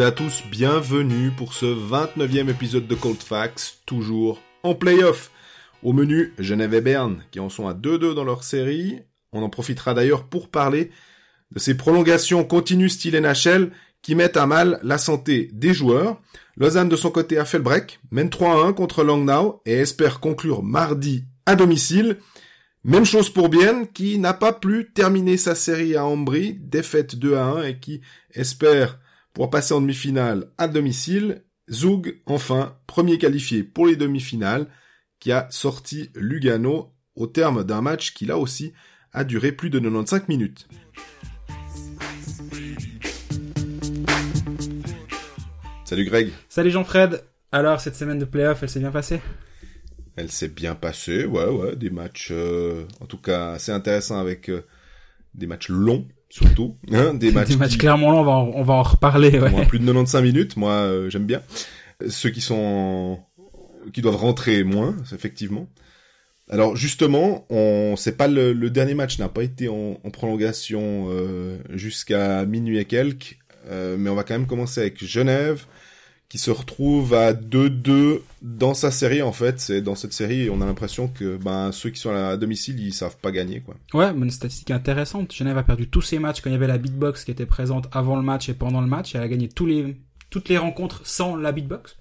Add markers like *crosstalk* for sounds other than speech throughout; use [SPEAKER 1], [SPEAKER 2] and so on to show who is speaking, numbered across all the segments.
[SPEAKER 1] à tous, bienvenue pour ce 29e épisode de Cold Facts, toujours en playoff. Au menu, Genève et Berne, qui en sont à 2-2 dans leur série. On en profitera d'ailleurs pour parler de ces prolongations continues style NHL qui mettent à mal la santé des joueurs. Lausanne de son côté a fait le break, mène 3-1 contre Langnau et espère conclure mardi à domicile. Même chose pour Bienne, qui n'a pas pu terminer sa série à Ambry, défaite 2 1 et qui espère pour passer en demi-finale à domicile. Zug, enfin, premier qualifié pour les demi-finales, qui a sorti Lugano au terme d'un match qui là aussi a duré plus de 95 minutes. Salut Greg.
[SPEAKER 2] Salut Jean-Fred. Alors, cette semaine de playoff, elle s'est bien passée?
[SPEAKER 1] Elle s'est bien passée, ouais, ouais, des matchs, euh, en tout cas, assez intéressants avec euh, des matchs longs, surtout. Hein, *laughs*
[SPEAKER 2] des matchs, des matchs clairement longs, on va en, on va en reparler. Ouais.
[SPEAKER 1] Moi, plus de 95 minutes, moi, euh, j'aime bien. Ceux qui sont, qui doivent rentrer moins, effectivement. Alors justement, on c'est pas le, le, dernier match n'a pas été en, en prolongation jusqu'à minuit et quelques, mais on va quand même commencer avec Genève qui se retrouve à 2-2 dans sa série en fait. C'est dans cette série, on a l'impression que ben ceux qui sont à domicile, ils savent pas gagner quoi.
[SPEAKER 2] Ouais, mais une statistique intéressante. Genève a perdu tous ses matchs quand il y avait la beatbox qui était présente avant le match et pendant le match. Elle a gagné tous les toutes les rencontres sans la beatbox.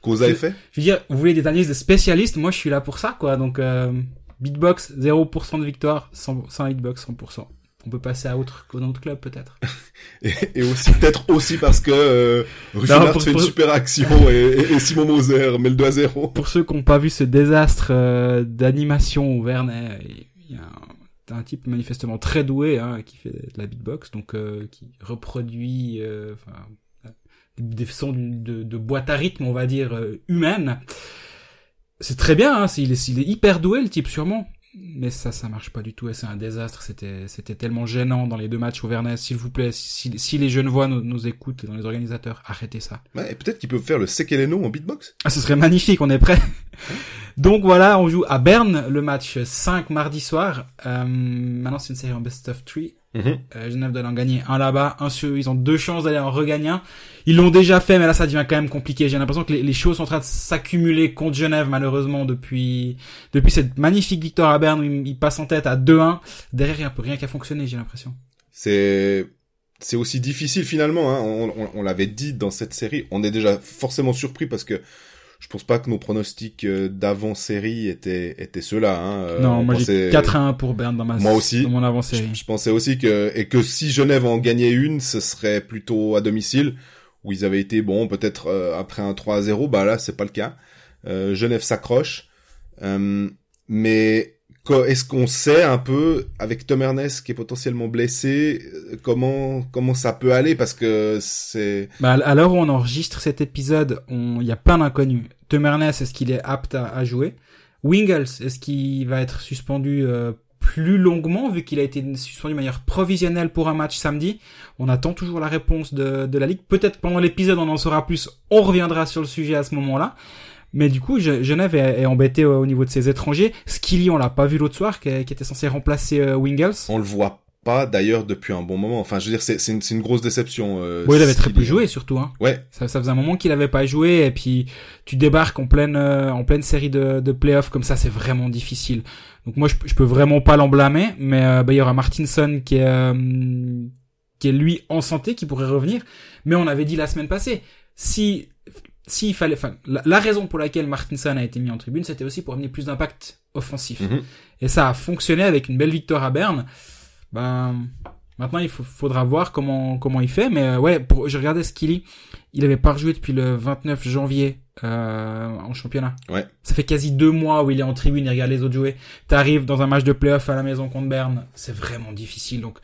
[SPEAKER 1] Cause à effet.
[SPEAKER 2] Je veux dire, vous voulez des analyses de spécialistes? Moi, je suis là pour ça quoi. Donc euh, beatbox 0% de victoire sans, sans beatbox 100% on peut passer à autre qu'au autre club peut-être. *laughs*
[SPEAKER 1] et, aussi peut-être aussi parce que euh, fait une super action et, Simon Moser met le doigt zéro.
[SPEAKER 2] Pour ceux qui n'ont pas vu ce désastre euh, d'animation au Vernet, il y a un, type manifestement très doué hein, qui fait de la beatbox, donc euh, qui reproduit euh, des sons de, de, boîte à rythme, on va dire, humaine. C'est très bien, hein, il, est, il est hyper doué le type sûrement mais ça, ça marche pas du tout. C'est un désastre. C'était, c'était tellement gênant dans les deux matchs au Vernet. S'il vous plaît, si, si les jeunes voix nous, nous écoutent, dans les organisateurs, arrêtez ça.
[SPEAKER 1] Ouais, peut-être qu'ils peuvent faire le Sekeleno en beatbox.
[SPEAKER 2] Ah, ce serait magnifique. On est prêt. *laughs* Donc voilà, on joue à Berne le match 5 mardi soir. Euh, maintenant, c'est une série en best of 3. Mhm. Euh, Genève doit en gagner un là-bas, un sur, ils ont deux chances d'aller en regagner un. Ils l'ont déjà fait, mais là ça devient quand même compliqué. J'ai l'impression que les, les, choses sont en train de s'accumuler contre Genève malheureusement depuis depuis cette magnifique victoire à Berne où ils, passent en tête à 2-1. Derrière il n'y a rien qui a fonctionné, j'ai l'impression.
[SPEAKER 1] C'est c'est aussi difficile finalement. Hein. On, on, on l'avait dit dans cette série. On est déjà forcément surpris parce que je pense pas que nos pronostics euh, d'avant-série étaient étaient ceux-là. Hein.
[SPEAKER 2] Euh, non, moi j'ai 4 1 pour Berne dans ma
[SPEAKER 1] moi aussi.
[SPEAKER 2] Dans mon avant-série.
[SPEAKER 1] Je, pensais aussi que et que si Genève en gagnait une, ce serait plutôt à domicile où ils avaient été bon peut-être euh, après un 3 0. Bah là c'est pas le cas. Euh, Genève s'accroche, mais est-ce qu'on sait un peu avec Tom Ernest qui est potentiellement blessé comment comment ça peut aller? Parce que c'est
[SPEAKER 2] bah à où on enregistre cet épisode il y a plein d'inconnus. Tom Ernest est-ce qu'il est apte à, jouer? Wingles est-ce qu'il va être suspendu euh, plus longuement vu qu'il a été suspendu de manière provisionnelle pour un match samedi? On attend toujours la réponse de, de la ligue. Peut-être pendant l'épisode on en saura plus. On reviendra sur le sujet à ce moment-là mais du coup, Genève est, est embêté au niveau de ses étrangers. Skilly, on l'a pas vu l'autre soir, qui, était censé remplacer euh, Wingles.
[SPEAKER 1] On le voit pas d'ailleurs depuis un bon moment. Enfin, je veux dire, c'est une, une, grosse déception. Euh,
[SPEAKER 2] oui, il avait très peu joué surtout. Hein.
[SPEAKER 1] Ouais.
[SPEAKER 2] Ça, ça faisait un moment qu'il avait pas joué et puis tu débarques en pleine euh, en pleine série de, de playoffs comme ça, c'est vraiment difficile. Donc moi, je, je peux vraiment pas l'en blâmer, mais euh, bah, il y aura Martinson qui est qui est lui en santé, qui pourrait revenir. Mais on avait dit la semaine passée, si s'il fallait, enfin, la, raison pour laquelle Martinson a été mis en tribune, c'était aussi pour amener plus d'impact offensif. Mhm. Et ça a fonctionné avec une belle victoire à Berne. Ben, maintenant, il faudra voir comment comment il fait. Mais euh, ouais, pour, je regardais Skilly, il avait pas rejoué depuis le 29 janvier euh, en championnat.
[SPEAKER 1] Ouais.
[SPEAKER 2] Ça fait quasi deux mois où il est en tribune, il regarde les autres jouer. T'arrives dans un match de playoff à la maison contre Berne, c'est vraiment difficile. Donc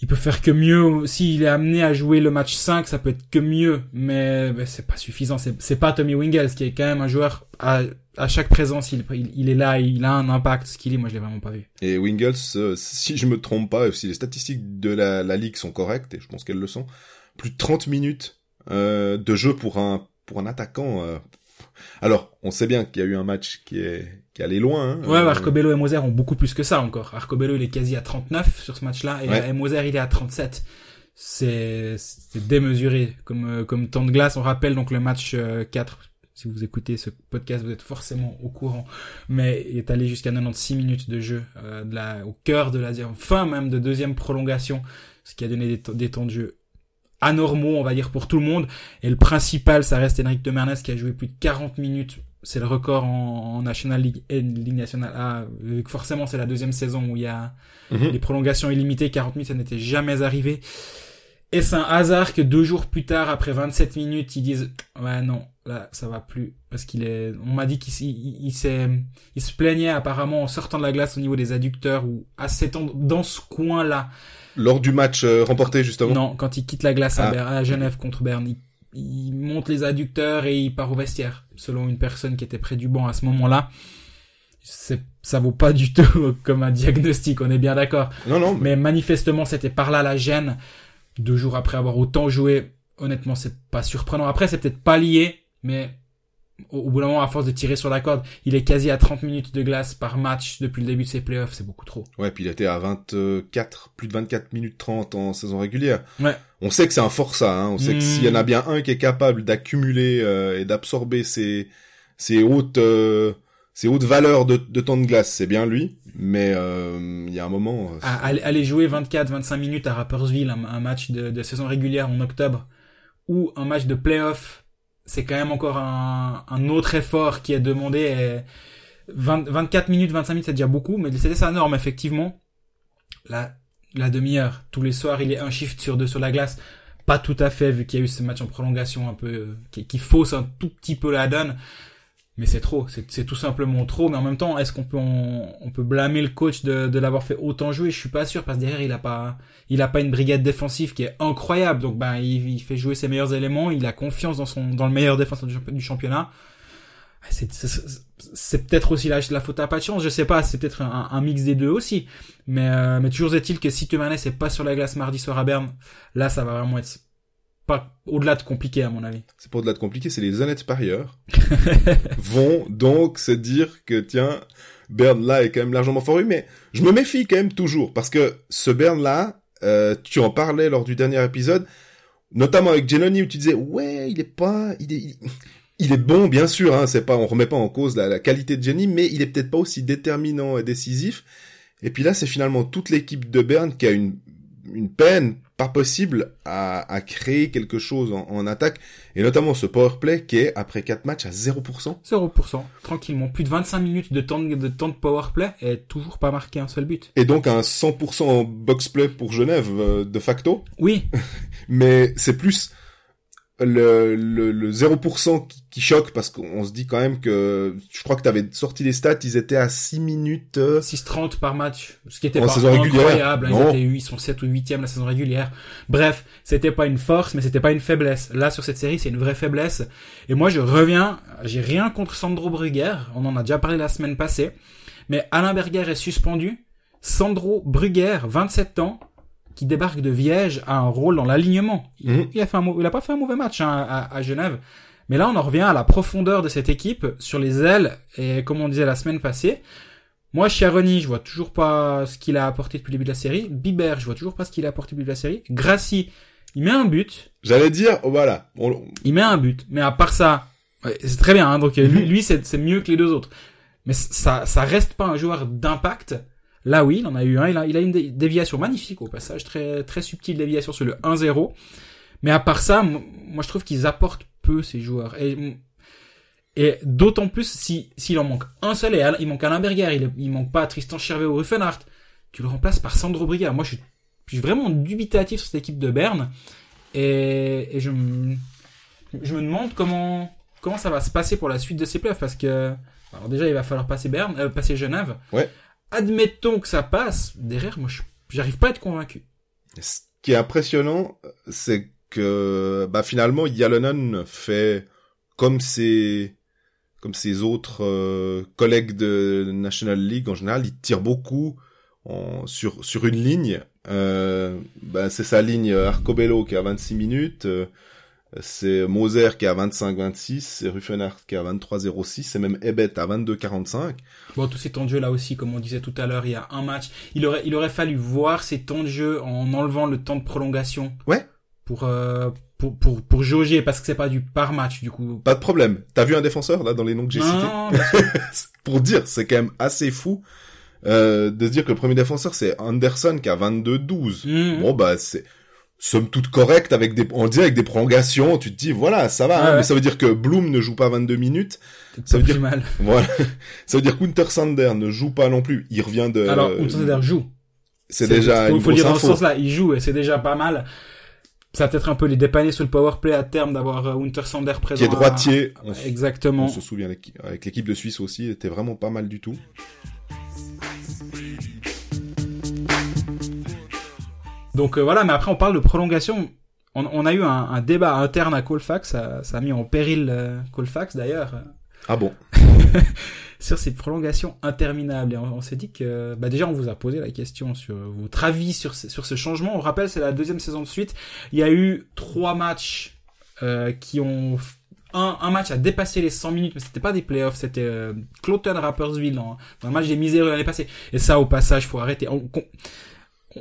[SPEAKER 2] il peut faire que mieux. S'il est amené à jouer le match 5, ça peut être que mieux, mais, c'est pas suffisant. C'est pas Tommy Wingles qui est quand même un joueur à, chaque présence, il, est là, il a un impact. Ce qu'il est, moi je l'ai vraiment pas vu.
[SPEAKER 1] Et Wingles, euh, si je me trompe pas, si les statistiques de la, ligue sont correctes, et je pense qu'elles le sont, plus de 30 minutes euh, de jeu pour un pour un attaquant. Euh, alors, on sait bien qu'il y a eu un match qui est qui allait loin. Hein,
[SPEAKER 2] ouais, euh... Arcobello et Moser ont beaucoup plus que ça encore. Arcobello il est quasi à 39 sur ce match-là et, Moser il est à 37. c'est démesuré comme euh, comme temps de glace. On rappelle donc le match 4 si vous écoutez ce podcast, vous êtes forcément au courant, mais il est allé jusqu'à 96 minutes de jeu, euh, de la, au cœur de la fin même de deuxième prolongation, ce qui a donné des, temps de jeu anormaux, on va dire, pour tout le monde. Et le principal, ça reste Enric de Mernes qui a joué plus de 40 minutes. C'est le record en, National League et Ligue nationale A, que forcément c'est la deuxième saison où il y a mhm. les prolongations illimitées. 40 minutes, ça n'était jamais arrivé. Et c'est un hasard que deux jours plus tard, après 27 minutes, ils disent ouais non, là ça va plus parce qu'il est. On m'a dit qu'il il, s'est, il se plaignait apparemment en sortant de la glace au niveau des adducteurs ou à cet dans ce coin-là.
[SPEAKER 1] Lors du match euh, remporté justement?
[SPEAKER 2] Non, quand il quitte la glace à, ah. Genève contre Berne, il, il, monte les adducteurs et il part au vestiaire. Selon une personne qui était près du banc à ce moment-là. C'est, ça vaut pas du *laughs* tout comme un diagnostic, on est bien d'accord.
[SPEAKER 1] Non, non.
[SPEAKER 2] Mais manifestement, c'était par là la gêne deux jours après avoir autant joué, honnêtement, c'est pas surprenant. Après, c'est peut-être pas lié, mais au, bout d'un moment, à force de tirer sur la corde, il est quasi à 30 minutes de glace par match depuis le début de ses playoffs, c'est beaucoup trop.
[SPEAKER 1] Ouais, puis il était à 24, plus de 24 minutes 30 en saison régulière.
[SPEAKER 2] Ouais.
[SPEAKER 1] On sait que c'est un forçat, hein. on sait que s'il y en a hmm. bien un qui est capable d'accumuler euh, et d'absorber ces, ces hautes, euh, ces hautes valeurs de, de temps de glace, c'est bien lui. Mais euh, il y a un moment...
[SPEAKER 2] Euh, aller jouer 24-25 minutes à Rappersville, un, match de, de, saison régulière en octobre, ou un match de playoff, c'est quand même encore un, autre effort qui est demandé. Et 20, 24 minutes, 25 minutes, c'est déjà beaucoup, mais c'était sa norme, effectivement. La, la demi-heure, tous les soirs, il est un shift sur deux sur la glace. Pas tout à fait, vu qu'il y a eu ce match en prolongation un peu, euh, qui, qui fausse un tout petit peu la donne mais c'est trop, c'est tout simplement trop. Mais en même temps, est-ce qu'on peut on, peut blâmer le coach de, l'avoir fait autant jouer? Je suis pas sûr parce que derrière il a pas il a pas une brigade défensive qui est incroyable. Donc ben il, fait jouer ses meilleurs éléments, il a confiance dans son dans le meilleur défenseur du, championnat. C'est peut-être aussi la, la faute à pas de chance, je sais pas, c'est peut-être un, mix des deux aussi. Mais euh, toujours est-il que si Tumanes est pas sur la glace mardi soir à Berne, là ça va vraiment être pas au-delà de compliqué à mon avis.
[SPEAKER 1] C'est pas au-delà de compliqué, c'est les honnêtes parieurs *laughs* vont donc se dire que tiens, Bern là est quand même largement fort mais je me méfie quand même toujours parce que ce Bern là, euh, tu en parlais lors du dernier épisode, notamment avec Genoni où tu disais ouais il est pas, il est, il est bon bien sûr, hein, c'est pas, on remet pas en cause la, la qualité de Jenny, mais il est peut-être pas aussi déterminant et décisif. Et puis là c'est finalement toute l'équipe de Bern qui a une une peine pas possible à, à créer quelque chose en, en, attaque, et notamment ce power play qui est, après 4 matchs, à 0%.
[SPEAKER 2] 0%, tranquillement. Plus de 25 minutes de temps de, de temps de power play et toujours pas marqué un seul but.
[SPEAKER 1] Et donc un 100% box play pour Genève, euh, de facto.
[SPEAKER 2] Oui. *laughs*
[SPEAKER 1] Mais c'est plus le, le, le 0% qui, qui, choque parce qu'on se dit quand même que je crois que tu avais sorti les stats, ils étaient à 6 minutes
[SPEAKER 2] 6.30 euh, par match, ce qui était pas incroyable, hein, ils, étaient, ils sont 7 ou 8e la saison régulière. Bref, c'était pas une force mais c'était pas une faiblesse. Là sur cette série, c'est une vraie faiblesse et moi je reviens, j'ai rien contre Sandro Brugger, on en a déjà parlé la semaine passée, mais Alain Berger est suspendu, Sandro Brugger, 27 ans, qui débarque de Viège a un rôle dans l'alignement. Il, mhm. a fait un, il a pas fait un mauvais match hein, à, à, Genève. Mais là, on en revient à la profondeur de cette équipe sur les ailes. Et comme on disait la semaine passée, moi, Chiaroni, je vois toujours pas ce qu'il a apporté depuis le début de la série. Biber, je vois toujours pas ce qu'il a apporté depuis le début de la série. Gracie, il met un but.
[SPEAKER 1] J'allais dire, oh, voilà.
[SPEAKER 2] Il met un but. Mais à part ça, c'est très bien. Hein, donc lui, mhm. lui c'est mieux que les deux autres. Mais ça, ça reste pas un joueur d'impact Là, oui, il en a eu un. Il a, il a une déviation magnifique au passage, très très subtile déviation sur le 1-0. Mais à part ça, moi je trouve qu'ils apportent peu ces joueurs. Et, d'autant plus si s'il en manque un seul, et il manque Alain Berger, il, il manque pas Tristan Chervé ou Ruffenhardt, tu le remplaces par Sandro Brigard. Moi je suis, vraiment dubitatif sur cette équipe de Berne. Et, et je, me, je me demande comment comment ça va se passer pour la suite de ces playoffs parce que alors déjà il va falloir passer Berne, euh, passer Genève.
[SPEAKER 1] Ouais
[SPEAKER 2] admettons que ça passe, derrière, moi, j'arrive pas à être convaincu.
[SPEAKER 1] Ce qui est impressionnant, c'est que, bah, finalement, Yalonen fait comme ses, comme ses autres euh, collègues de National League en général, il tire beaucoup sur une ligne. Euh, bah, c'est sa ligne Arcobello qui a 26 minutes. C'est Moser qui est à 25-26, c'est Ruffenhardt qui est à 23-06, c'est même Ebet à 22-45.
[SPEAKER 2] Bon, tous ces temps de jeu là aussi, comme on disait tout à l'heure, il y a un match. Il aurait, il aurait fallu voir ces temps de jeu en enlevant le temps de prolongation.
[SPEAKER 1] Ouais.
[SPEAKER 2] Pour, euh, pour, pour, pour jauger, parce que c'est pas du par match, du coup.
[SPEAKER 1] Pas de problème. T'as vu un défenseur, là, dans les noms que j'ai cités? *laughs* Pour dire, c'est quand même assez fou, euh, de se dire que le premier défenseur, c'est Anderson qui a 22-12.
[SPEAKER 2] Mhm.
[SPEAKER 1] Bon, bah, c'est, somme toute correct avec des, on le dit avec des prolongations, tu te dis, voilà, ça va, hein,
[SPEAKER 2] ouais.
[SPEAKER 1] mais ça veut dire que Bloom ne joue pas 22 minutes. Ça veut dire-
[SPEAKER 2] mal. *laughs*
[SPEAKER 1] Voilà. Ça veut dire qu'Unter Sander ne joue pas non plus. Il revient de,
[SPEAKER 2] Alors, Sander joue.
[SPEAKER 1] c'est déjà
[SPEAKER 2] faut,
[SPEAKER 1] une
[SPEAKER 2] faut
[SPEAKER 1] grosse
[SPEAKER 2] dire dans ce
[SPEAKER 1] info.
[SPEAKER 2] sens-là, il joue et c'est déjà pas mal. Ça va peut-être un peu les dépanner sur le power play à terme d'avoir euh, Winter Sander présent.
[SPEAKER 1] Qui est
[SPEAKER 2] à-
[SPEAKER 1] droitier. On,
[SPEAKER 2] Exactement.
[SPEAKER 1] on se souvient avec, avec l'équipe de Suisse aussi, il était vraiment pas mal du tout.
[SPEAKER 2] Donc euh, voilà, mais après on parle de prolongation. On, on a eu un, un débat interne à Colfax, ça, ça a mis en péril euh, Colfax d'ailleurs,
[SPEAKER 1] Ah bon. *laughs*
[SPEAKER 2] sur ces prolongations interminables. Et on, on s'est dit que, bah déjà on vous a posé la question sur votre avis sur, ce- sur ce changement. On rappelle, c'est la deuxième saison de suite. Il y a eu trois matchs euh, qui ont... Un, un match a dépassé les 100 minutes, mais c'était pas des playoffs, c'était euh, Cloton Rappersville dans, dans le match des miséreux l'année passée. Et ça, au passage, faut arrêter. On, on,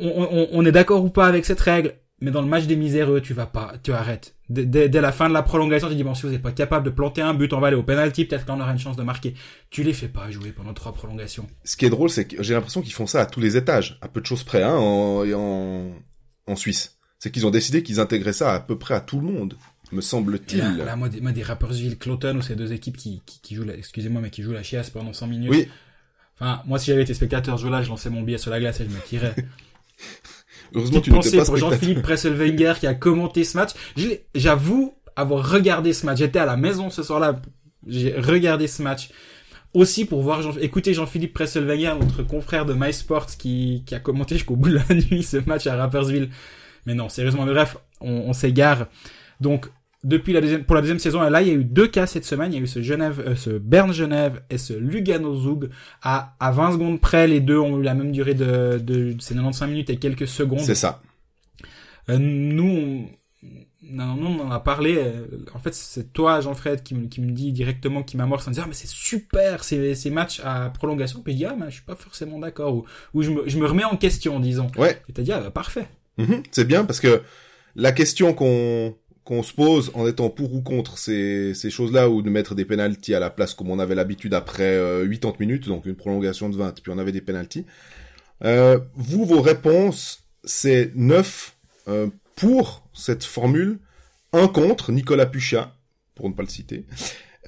[SPEAKER 2] on- on est d'accord ou pas avec cette règle, mais dans le match des miséreux, tu vas pas, tu arrêtes. Dès, la fin de la prolongation, tu dis bon, si vous n'êtes pas capable de planter un but, on va aller au penalty, peut-être qu'on aura une chance de marquer. Tu les fais pas jouer pendant trois prolongations.
[SPEAKER 1] Ce qui est drôle, c'est que j'ai l'impression qu'ils font ça à tous les étages, à peu de choses près, hein, en, en, en Suisse. C'est qu'ils ont décidé qu'ils intégraient ça à peu près à tout le monde, me
[SPEAKER 2] Et
[SPEAKER 1] semble-t-il.
[SPEAKER 2] là, là, moi, des, moi, des Rappersville, Cloton, ou ces deux équipes qui, qui, qui jouent la, excusez-moi, mais qui jouent la chiasse pendant 100 minutes.
[SPEAKER 1] Oui,
[SPEAKER 2] Enfin, moi, si j'avais été spectateur ce jour-là, je lançais mon billet sur la glace et je me tirais. *laughs* *laughs*
[SPEAKER 1] heureusement tu n'étais pas
[SPEAKER 2] pour. Jean-Philippe Presselwenger qui a commenté ce match. J'avoue avoir regardé ce match. J'étais à la maison ce soir-là. J'ai regardé ce match. Aussi pour voir Jean, écouter Jean-Philippe Presselwenger, notre confrère de MySports qui, qui a commenté jusqu'au bout de la *laughs* nuit ce match à Rappersville. Mais non, sérieusement, mais bref, on, on s'égare. Donc, depuis la deuxième, pour la deuxième saison, là, il y a eu deux cas cette semaine. Il y a eu ce Genève, euh, ce Berne-Genève et ce Lugano-Zug. À, à 20 secondes près, les deux ont eu la même durée de, de, c'est 95 minutes et quelques secondes.
[SPEAKER 1] C'est ça.
[SPEAKER 2] Euh, nous, on... Non, non, on en a parlé. euh, En fait, c'est toi, Jean-Fred, qui me, qui me dit directement, qui m'amorce en disant, ah, mais c'est super, ces, ces matchs à prolongation. Puis je dis, ah, mais je suis pas forcément d'accord. Ou, ou je, me, je me remets en question, disons.
[SPEAKER 1] Ouais.
[SPEAKER 2] Et t'as dit, ah, bah, parfait.
[SPEAKER 1] Mhm, c'est bien parce que la question qu'on qu'on se pose en étant pour ou contre ces, ces choses-là ou de mettre des pénalties à la place comme on avait l'habitude après euh, 80 minutes, donc une prolongation de 20, puis on avait des pénalties. Euh, vous, vos réponses, c'est 9 euh, pour cette formule, un contre, Nicolas Puchat, pour ne pas le citer.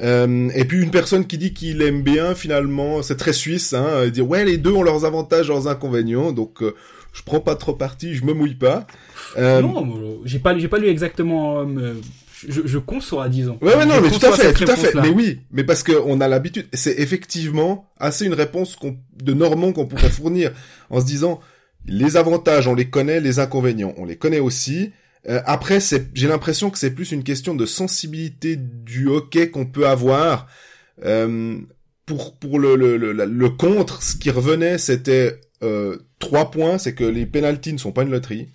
[SPEAKER 1] Euh, et puis une personne qui dit qu'il aime bien finalement, c'est très suisse, hein, euh, dire ouais les deux ont leurs avantages, leurs inconvénients, donc euh, je prends pas trop parti, je me mouille pas. Euh,
[SPEAKER 2] non, euh, j'ai pas, lu- j'ai pas lu exactement, euh, mais je, je conçois, disons.
[SPEAKER 1] Ouais, ouais, non,
[SPEAKER 2] Je
[SPEAKER 1] mais tout à fait, tout à fait. Mais oui, mais parce que on a l'habitude. C'est effectivement assez une réponse de Normand qu'on pourrait fournir en se disant les avantages, on les connaît, les inconvénients, on les connaît aussi. Euh, après, j'ai l'impression que c'est plus une question de sensibilité du hockey qu'on peut avoir. Euh, pour pour le, le, le, le contre, ce qui revenait, c'était euh, trois points, c'est que les pénalties ne sont pas une loterie.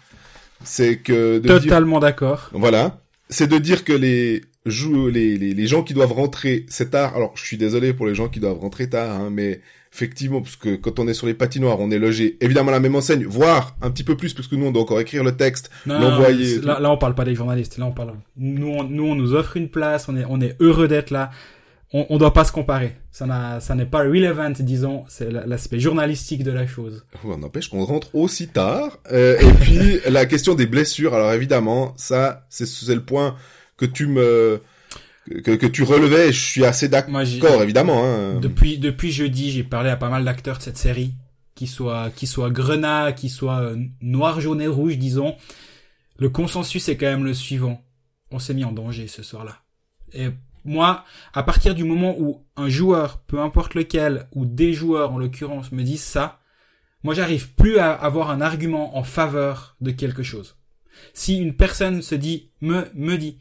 [SPEAKER 1] C'est que de dire
[SPEAKER 2] Totalement d'accord.
[SPEAKER 1] voilà. C'est de dire que les, les, les, les gens qui doivent rentrer, c'est tard. Alors, je suis désolé pour les gens qui doivent rentrer tard, hein, mais effectivement, parce que quand on est sur les patinoires, on est logé évidemment à la même enseigne, voire un petit peu plus, parce que nous, on doit encore écrire le texte. L'envoyer
[SPEAKER 2] là, là, on parle pas des journalistes. Là, on parle. Nous, on, nous, on nous offre une place. On est, on est heureux d'être là. On, on doit pas se comparer. Ça n'a, ça n'est pas relevant, disons. C'est la- l'aspect journalistique de la chose.
[SPEAKER 1] On n'empêche qu'on rentre aussi tard. Euh, et puis, *laughs* la question des blessures. Alors, évidemment, ça, c'est, c'est le point que tu me, que, que tu relevais, je suis assez d'accord, évidemment, hein.
[SPEAKER 2] depuis, depuis jeudi, j'ai parlé à pas mal d'acteurs de cette série, qui soient, qui soient grenat, qui soient euh, noir, jaune et rouge, disons. Le consensus est quand même le suivant. On s'est mis en danger ce soir-là. Et moi, à partir du moment où un joueur, peu importe lequel, ou des joueurs en l'occurrence, me disent ça, moi j'arrive plus à avoir un argument en faveur de quelque chose. Si une personne se dit, me, me dit,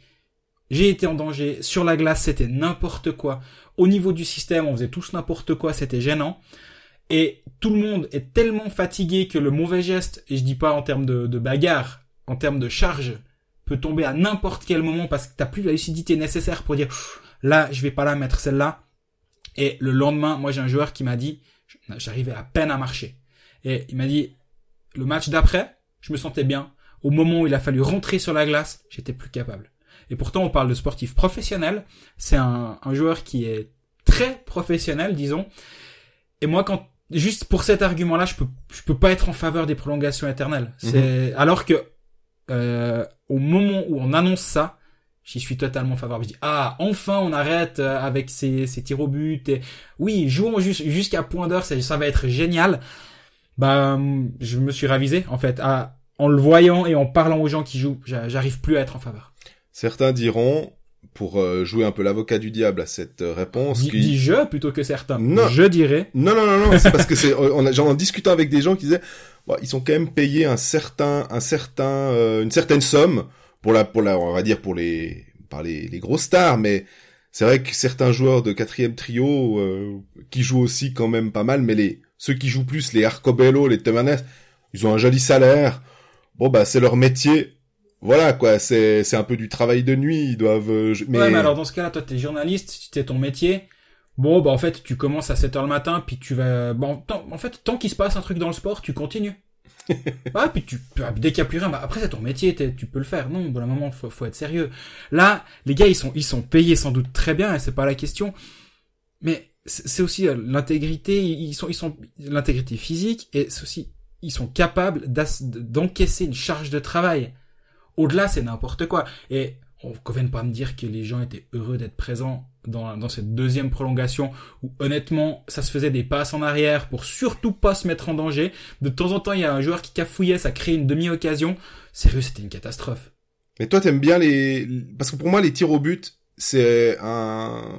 [SPEAKER 2] j'ai été en danger, sur la glace c'était n'importe quoi, au niveau du système on faisait tous n'importe quoi, c'était gênant, et tout le monde est tellement fatigué que le mauvais geste, et je dis pas en termes de, bagarre, en termes de charge, peut tomber à n'importe quel moment parce que t'as plus la lucidité nécessaire pour dire là, je vais pas la mettre celle-là. Et le lendemain, moi j'ai un joueur qui m'a dit, j'arrivais à peine à marcher. Et il m'a dit, le match d'après, je me sentais bien. Au moment où il a fallu rentrer sur la glace, j'étais plus capable. Et pourtant, on parle de sportif professionnel. C'est un, un joueur qui est très professionnel, disons. Et moi, quand juste pour cet argument-là, je peux je peux pas être en faveur des prolongations éternelles. C'est alors que euh, au moment où on annonce ça, j'y suis totalement favorable. Je dis ah enfin on arrête euh, avec ces ces tirs au but et oui jouons jusqu'à point d'heure, ça, va être génial. Bah je me suis ravisé en fait à, en le voyant et en parlant aux gens qui jouent, j'arrive plus à être en faveur.
[SPEAKER 1] Certains diront pour euh, jouer un peu l'avocat du diable à cette euh, réponse.
[SPEAKER 2] Dis, qui... je plutôt que certains. Non. Je dirais.
[SPEAKER 1] Non, non, non, non. c'est parce que c'est, on a, en discutant avec des gens qui disaient, bon, ils sont quand même payés un certain, un certain, euh, une certaine somme pour la, pour la, on va dire pour les, par les, les grosses stars, mais c'est vrai que certains joueurs de quatrième trio qui jouent aussi quand même pas mal, mais les ceux qui jouent plus, les Arcobello, les Temanes, ils ont un joli salaire. Bon bah c'est leur métier voilà quoi, c'est c'est un peu du travail de nuit, ils doivent. Euh,
[SPEAKER 2] mais... Ouais, mais alors dans ce cas-là, toi t'es journaliste, c'est ton métier. Bon, bah en fait, tu commences à 7h le matin, puis tu vas. Bon, en fait, tant qu'il se passe un truc dans le sport, tu continues. *laughs* ah, puis tu bah, dès qu'il n'y a plus rien, bah après c'est ton métier, tu peux le faire. Non, bon, à un moment, faut, faut être sérieux. Là, les gars, ils sont ils sont payés sans doute très bien, et c'est pas la question. Mais c'est aussi euh, l'intégrité, ils sont ils sont l'intégrité physique, et c'est aussi ils sont capables d'encaisser une charge de travail. Au-delà, c'est n'importe quoi. Et on ne vienne pas me dire que les gens étaient heureux d'être présents dans, cette deuxième prolongation où honnêtement ça se faisait des passes en arrière pour surtout pas se mettre en danger. De temps en temps il y a un joueur qui cafouillait, ça crée une demi-occasion. Sérieux c'était une catastrophe.
[SPEAKER 1] Mais toi t'aimes bien les... Parce que pour moi les tirs au but c'est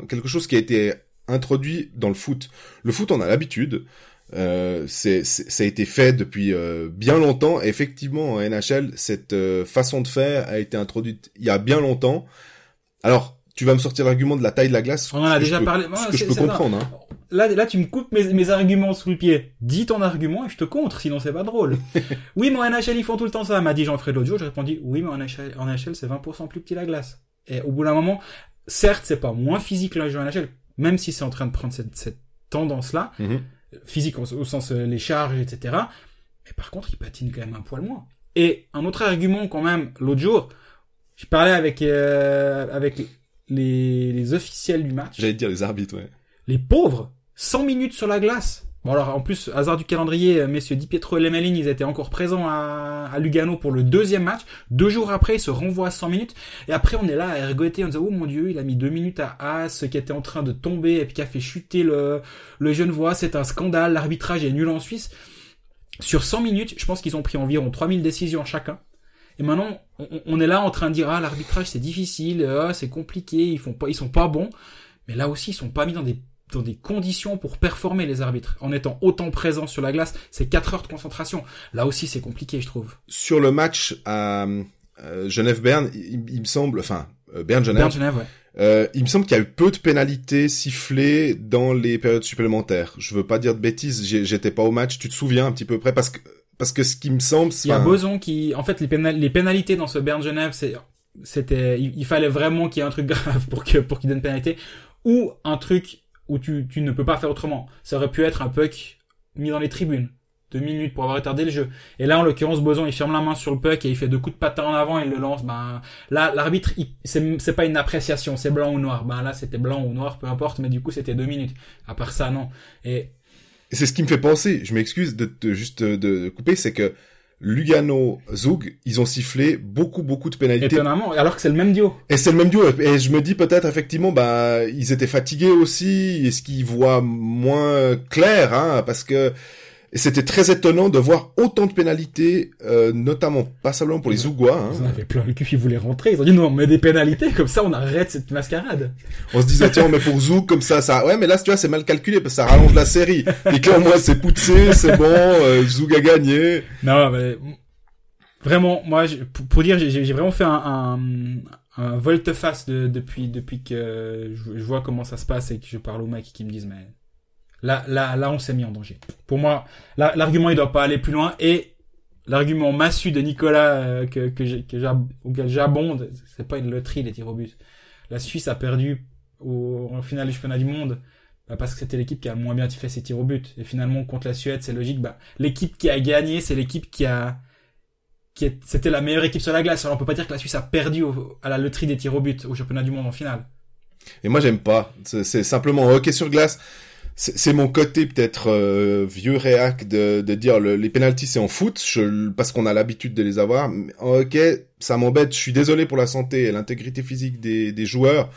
[SPEAKER 1] quelque chose qui a été introduit dans le foot. Le foot on a l'habitude. Euh, c'est, ça a été fait depuis euh, bien longtemps. effectivement, en NHL, cette euh, façon de faire a été introduite il y a bien longtemps. Alors, tu vas me sortir l'argument de la taille de la glace.
[SPEAKER 2] On en a déjà parlé.
[SPEAKER 1] ce que je peux comprendre. Hein.
[SPEAKER 2] Là, là, tu me coupes mes, mes, arguments sous le pied. Dis ton argument et je te contre, sinon c'est pas drôle. *laughs* oui, mais en NHL, ils font tout le temps ça, m'a dit Jean-Fred l'autre jour. J'ai répondu, oui, mais en NHL, en NHL c'est 20% plus petit la glace. Et au bout d'un moment, certes, c'est pas moins physique que le jeu en NHL, même si c'est en train de prendre cette, cette tendance-là. Mm-hmm physique au, sens euh, les charges, etc. Mais par contre, il patine quand même un poil moins. Et un autre argument quand même, l'autre jour, je parlais avec euh, avec les, les officiels du match.
[SPEAKER 1] J'allais dire les arbitres, ouais.
[SPEAKER 2] Les pauvres, 100 minutes sur la glace. Bon alors en plus hasard du calendrier, euh, messieurs Di Pietro et Lemelin, ils étaient encore présents à, Lugano pour le deuxième match. Deux jours après, ils se renvoient à 100 minutes et après on est là à ergoter, on dit oh mon dieu, il a mis deux minutes à As qui était en train de tomber et puis qui a fait chuter le le Genevois, c'est un scandale, l'arbitrage est nul en Suisse. Sur 100 minutes, je pense qu'ils ont pris environ 3000 décisions chacun. Et maintenant, on, est là en train de dire ah l'arbitrage c'est difficile, ah, c'est compliqué, ils font pas, ils sont pas bons. Mais là aussi, ils sont pas mis dans des dans des conditions pour performer les arbitres. En étant autant présents sur la glace, c'est 4 heures de concentration. Là aussi, c'est compliqué, je trouve.
[SPEAKER 1] Sur le match à euh, Genève-Berne, il, me semble, enfin, euh, Berne-Genève.
[SPEAKER 2] Berne-Genève, ouais.
[SPEAKER 1] Euh, il me semble qu'il y a eu peu de pénalités sifflées dans les périodes supplémentaires. Je veux pas dire de bêtises, j'étais pas au match. Tu te souviens un petit peu près? Parce que parce que ce qui me semble,
[SPEAKER 2] il y a Boson qui, en fait, les, les pénalités dans ce Berne-Genève, c'est c'était, il, fallait vraiment qu'il y ait un truc *laughs* grave pour que pour qu'il donne pénalité ou un truc où tu, tu ne peux pas faire autrement. Ça aurait pu être un puck mis dans les tribunes. Deux minutes pour avoir retardé le jeu. Et là, en l'occurrence, Boson, il ferme la main sur le puck et il fait deux coups de patin en avant et il le lance. Ben, là, l'arbitre, c'est pas une appréciation, c'est blanc ou noir. Ben, là, c'était blanc ou noir, peu importe, mais du coup, c'était deux minutes. À part ça, non. Et,
[SPEAKER 1] c'est ce qui me fait penser, je m'excuse de, de, juste de couper, c'est que Lugano, Zug, ils ont sifflé beaucoup, beaucoup de pénalités.
[SPEAKER 2] Étonnamment, alors que c'est le même duo.
[SPEAKER 1] Et c'est le même duo. Et je me dis peut-être effectivement, bah, ils étaient fatigués aussi. Est-ce qu'ils voient moins clair, hein, parce que et c'était très étonnant de voir autant de pénalités, euh, notamment pas seulement pour les Zougois. Hein.
[SPEAKER 2] Ils en avaient plein le cul, ils voulaient rentrer. Ils ont dit non, on met des pénalités, comme ça on arrête cette mascarade.
[SPEAKER 1] On se disait tiens, on met pour Zoug comme ça, ça. Ouais, mais là tu vois c'est mal calculé parce que ça rallonge la série. Et que moi c'est poussé, c'est bon, euh, a gagné.
[SPEAKER 2] Non, mais vraiment, moi pour, dire, j'ai vraiment fait un, un, volte-face depuis depuis que je, vois comment ça se passe et que je parle aux mecs qui me disent mais Là, là, là, on s'est mis en danger. Pour moi, l'argument, il doit pas aller plus loin. Et l'argument massu de Nicolas euh, que, que, auquel j'abonde, c'est pas une loterie les tirs au but. La Suisse a perdu au, en finale du championnat du monde bah, parce que c'était l'équipe qui a le moins bien fait ses tirs au but. Et finalement contre la Suède, c'est logique. Bah, l'équipe qui a gagné, c'est l'équipe qui a qui c'était la meilleure équipe sur la glace. Alors on peut pas dire que la Suisse a perdu au- à la loterie des tirs au but au championnat du monde en finale.
[SPEAKER 1] Et moi, j'aime pas. C'est c'est simplement hockey sur glace. C'est mon côté peut-être euh, vieux réac de, de dire le- les pénalties c'est en foot, je, parce qu'on a l'habitude de les avoir. Mais hockey, ça m'embête. Je suis désolé pour la santé et l'intégrité physique des, des joueurs,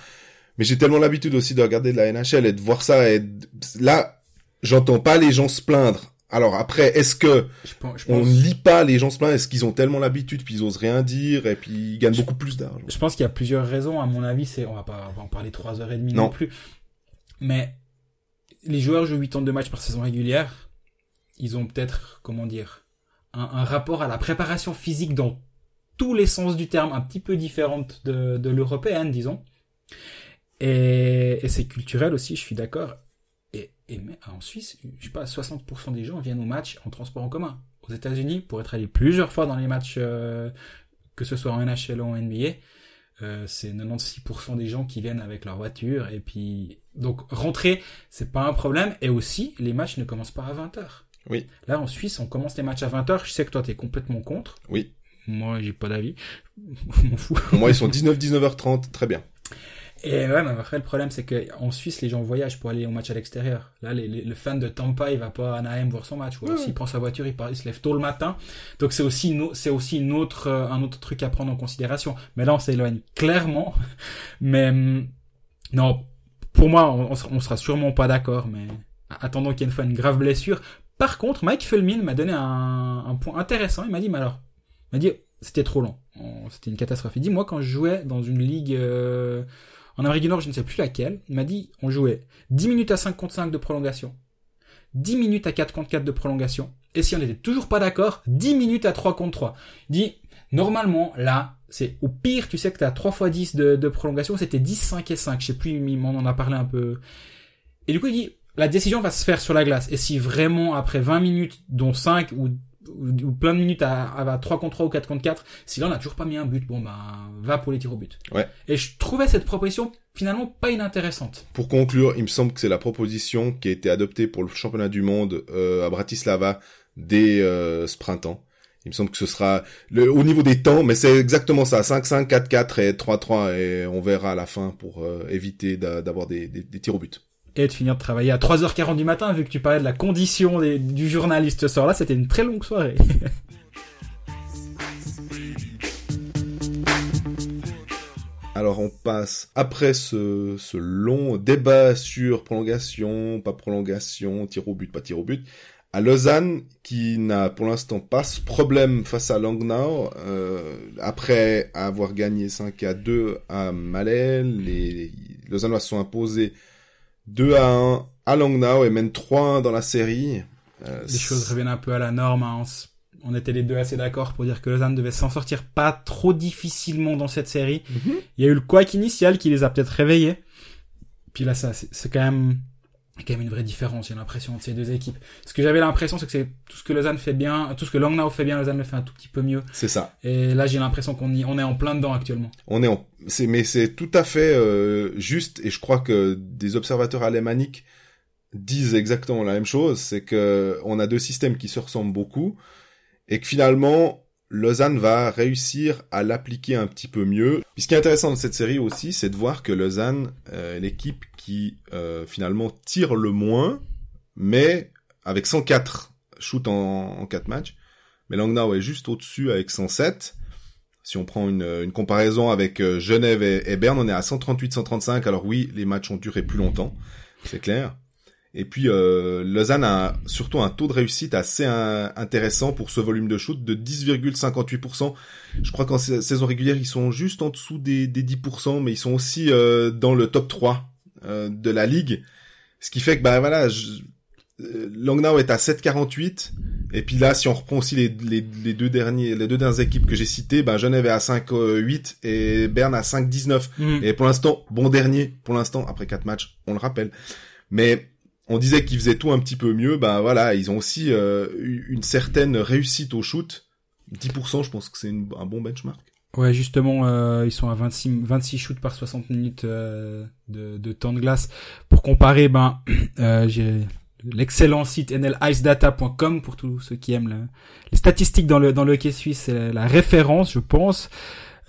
[SPEAKER 1] mais j'ai tellement l'habitude aussi de regarder de la NHL et de voir ça. Et là, j'entends pas les gens se plaindre. Alors après, est-ce que
[SPEAKER 2] Je pense, je
[SPEAKER 1] lit pas les gens se plaindre? Est-ce qu'ils ont tellement l'habitude puis ils osent rien dire et puis ils gagnent beaucoup plus d'argent?
[SPEAKER 2] je pense qu'il y a plusieurs raisons. À mon avis, c'est, on va pas, on va en parler trois heures et demie non,
[SPEAKER 1] Non.
[SPEAKER 2] plus. Mais les joueurs jouent 82 matchs par saison régulière. Ils ont peut-être, comment dire, un, rapport à la préparation physique dans tous les sens du terme, un petit peu différente de, l'européenne, disons. Et, c'est culturel aussi, je suis d'accord. Et, mais en Suisse, je sais pas, 60% des gens viennent au match en transport en commun. Aux États-Unis, pour être allé plusieurs fois dans les matchs, euh, que ce soit en NHL ou en NBA, euh, c'est 96% des gens qui viennent avec leur voiture. Et puis, donc rentrer, c'est pas un problème. Et aussi, les matchs ne commencent pas à 20h.
[SPEAKER 1] Oui.
[SPEAKER 2] Là, en Suisse, on commence les matchs à 20h. Je sais que toi, t'es complètement contre.
[SPEAKER 1] Oui.
[SPEAKER 2] Moi, j'ai pas d'avis. Je *laughs* m'en fous.
[SPEAKER 1] Moi, ils sont 19, 19h30, très bien.
[SPEAKER 2] Et ouais, mais après, le problème, c'est que en Suisse, les gens voyagent pour aller au match à l'extérieur. Là, les, les- le fan de Tampa, il va pas à Anaheim voir son match. Ou alors, s'il prend sa voiture, il, part, il se lève tôt le matin. Donc, c'est aussi, c'est aussi une autre, euh, un autre truc à prendre en considération. Mais là, on s'éloigne clairement. *laughs* Mais, hum, non, pour moi, on, sera, sûrement pas d'accord, mais attendons qu'il y ait une fois une grave blessure. Par contre, Mike Fulmin m'a donné un, point intéressant. Il m'a dit, mais alors, il m'a dit, c'était trop long. On- C'était une catastrophe. Il dit, moi, quand je jouais dans une ligue, euh, en Amérique du Nord, je ne sais plus laquelle, il m'a dit, on jouait 10 minutes à 5 contre 5 de prolongation, 10 minutes à 4 contre 4 de prolongation, et si on n'était toujours pas d'accord, 10 minutes à 3 contre 3. Il dit, normalement, là, c'est au pire, tu sais que t'as 3 fois 10 de, de prolongation, c'était 10, 5 et 5, je sais plus, il m'en en a parlé un peu. Et du coup, il dit, la décision va se faire sur la glace, et si vraiment, après 20 minutes, dont 5 ou ou, ou plein de minutes à, à, 3 contre 3 ou 4 contre 4, si là on n'a toujours pas mis un but, bon ben va pour les tirs au but.
[SPEAKER 1] Ouais.
[SPEAKER 2] Et je trouvais cette proposition finalement pas inintéressante.
[SPEAKER 1] Pour conclure, il me semble que c'est la proposition qui a été adoptée pour le championnat du monde euh, à Bratislava dès euh, ce printemps. Il me semble que ce sera le, au niveau des temps, mais c'est exactement ça, 5-5, 4-4 et 3-3, et on verra à la fin pour euh, éviter d'a- d'avoir des, des, des tirs au but.
[SPEAKER 2] Et de finir de travailler à 3h40 du matin, vu que tu parlais de la condition des- du journaliste ce soir-là, c'était une très longue soirée. *laughs*
[SPEAKER 1] Alors on passe après ce, ce long débat sur prolongation, pas prolongation, tir au but, pas tir au but, à Lausanne qui n'a pour l'instant pas ce problème face à Langnau euh, après avoir gagné 5 à 2 à Malais, les Lausannois se sont imposés 2 à 1 à Langnau et mènent 3 dans la série. Euh,
[SPEAKER 2] Les choses reviennent un peu à la norme. hein. On, était les deux assez d'accord pour dire que Lausanne devait s'en sortir pas trop difficilement dans cette série.
[SPEAKER 1] Mhm.
[SPEAKER 2] Il y a eu le couac initial qui les a peut-être réveillés. Puis là, ça, c'est quand même, quand même une vraie différence, j'ai l'impression, entre ces deux équipes. Ce que j'avais l'impression, c'est que c'est tout ce que Lausanne fait bien, tout ce que Langnau fait bien, Lausanne le fait un tout petit peu mieux.
[SPEAKER 1] C'est ça.
[SPEAKER 2] Et là, j'ai l'impression qu'on y, on est en plein dedans actuellement.
[SPEAKER 1] On est en, c'est, mais c'est tout à fait euh, juste et je crois que des observateurs alémaniques disent exactement la même chose, c'est que on a deux systèmes qui se ressemblent beaucoup et que finalement Lausanne va réussir à l'appliquer un petit peu mieux. Puis ce qui est intéressant dans cette série aussi, c'est de voir que Lausanne euh, est l'équipe qui euh, finalement tire le moins, mais avec 104 shoots en, en 4 matchs. Mais Langnau est juste au-dessus avec 107. Si on prend une, une comparaison avec euh, Genève et, et Berne, on est à 138-135. Alors oui, les matchs ont duré plus longtemps, c'est clair. Et puis euh, Lausanne a surtout un taux de réussite assez intéressant pour ce volume de shoot de 10,58%. Je crois qu'en sa- saison régulière, ils sont juste en dessous des, des 10%, mais ils sont aussi euh, dans le top 3 euh, de la ligue. Ce qui fait que, bah voilà, je, euh, Langnau est à 7,48. Et puis là, si on reprend aussi les, les, les deux derniers, les deux dernières équipes que j'ai citées, ben Genève est à 5,8 et Berne à 5,19.
[SPEAKER 2] Mhm.
[SPEAKER 1] Et pour l'instant, bon dernier, pour l'instant, après quatre matchs, on le rappelle. Mais on disait qu'ils faisaient tout un petit peu mieux, ben voilà, ils ont aussi euh, eu une certaine réussite au shoot, 10%, je pense que c'est un bon benchmark.
[SPEAKER 2] Ouais, justement, euh, ils sont à 26, 26 shoots par 60 minutes euh, de, temps de glace. Pour comparer, ben, *clears throat* euh, j'ai l'excellent site nlicedata.com pour tous ceux qui aiment les statistiques dans le dans le suisse, c'est la, référence, je pense.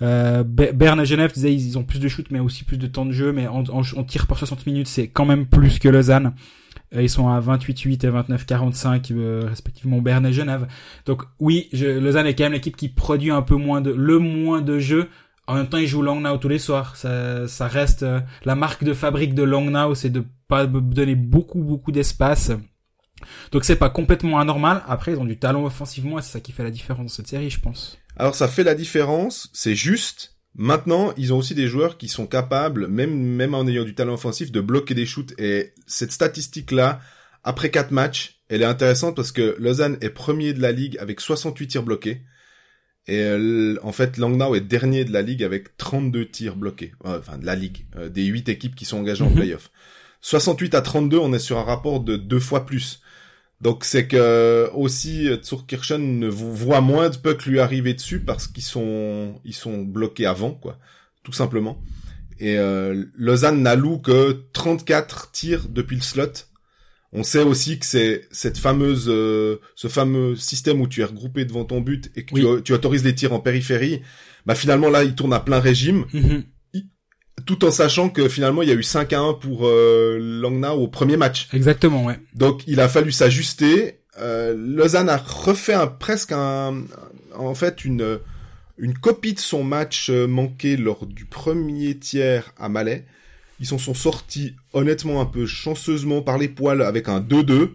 [SPEAKER 2] Euh, Berne et Genève disaient ils ont plus de shoots mais aussi plus de temps de jeu, mais en, en, en tir par 60 minutes, c'est quand même plus que Lausanne. Euh, ils sont à 28-8 et 29-45 euh, respectivement Berne et Genève. Donc oui, je, Lausanne est quand même l'équipe qui produit un peu moins de le moins de jeux. En même temps, ils jouent Langnau tous les soirs. Ça, ça reste euh, la marque de fabrique de Langnau, c'est de pas donner beaucoup beaucoup d'espace. Donc c'est pas complètement anormal. Après, ils ont du talent offensivement et c'est ça qui fait la différence dans cette série, je pense.
[SPEAKER 1] Alors ça fait la différence, c'est juste. Maintenant, ils ont aussi des joueurs qui sont capables, même, même en ayant du talent offensif, de bloquer des shoots. Et cette statistique-là, après quatre matchs, elle est intéressante parce que Lausanne est premier de la ligue avec 68 tirs bloqués. Et euh, en fait, Langnau est dernier de la ligue avec 32 tirs bloqués. Enfin, de la ligue, euh, des 8 équipes qui sont engagées en mhm. playoff. 68 à 32, on est sur un rapport de deux fois plus. Donc c'est que aussi Zurkirchen ne voit moins de pucks lui arriver dessus parce qu'ils sont ils sont bloqués avant quoi, tout simplement. Et euh, Lausanne n'alloue que 34 tirs depuis le slot. On sait aussi que c'est cette fameuse euh, ce fameux système où tu es regroupé devant ton but et que tu, autorises les tirs en périphérie. Bah finalement là, il tourne à plein régime. Mhm tout en sachant que finalement il y a eu 5 à 1 pour euh, Langnau au premier match.
[SPEAKER 2] Exactement, ouais.
[SPEAKER 1] Donc il a fallu s'ajuster. Euh, Lausanne a refait un, presque un, en fait une une copie de son match euh, manqué lors du premier tiers à Malais. Ils s'en sont sortis honnêtement un peu chanceusement par les poils avec un 2-2,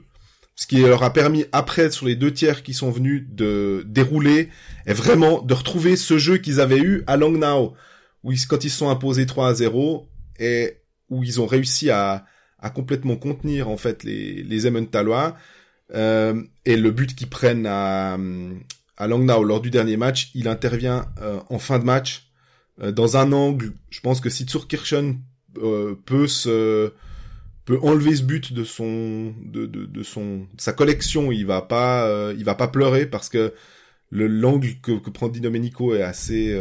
[SPEAKER 1] ce qui leur a permis après sur les deux tiers qui sont venus de dérouler et vraiment de retrouver ce jeu qu'ils avaient eu à Langnau où quand ils sont imposés 3 à 0 et où ils ont réussi à, à complètement contenir en fait les, les Emmentalois euh, et le but qu'ils prennent à, à Langnau lors du dernier match, il intervient euh, en fin de match euh, dans un angle. Je pense que si Zurkirchen euh, peut se peut enlever ce but de son de, de, de son de sa collection, il va pas euh, il va pas pleurer parce que le l'angle que, que prend Di Domenico est assez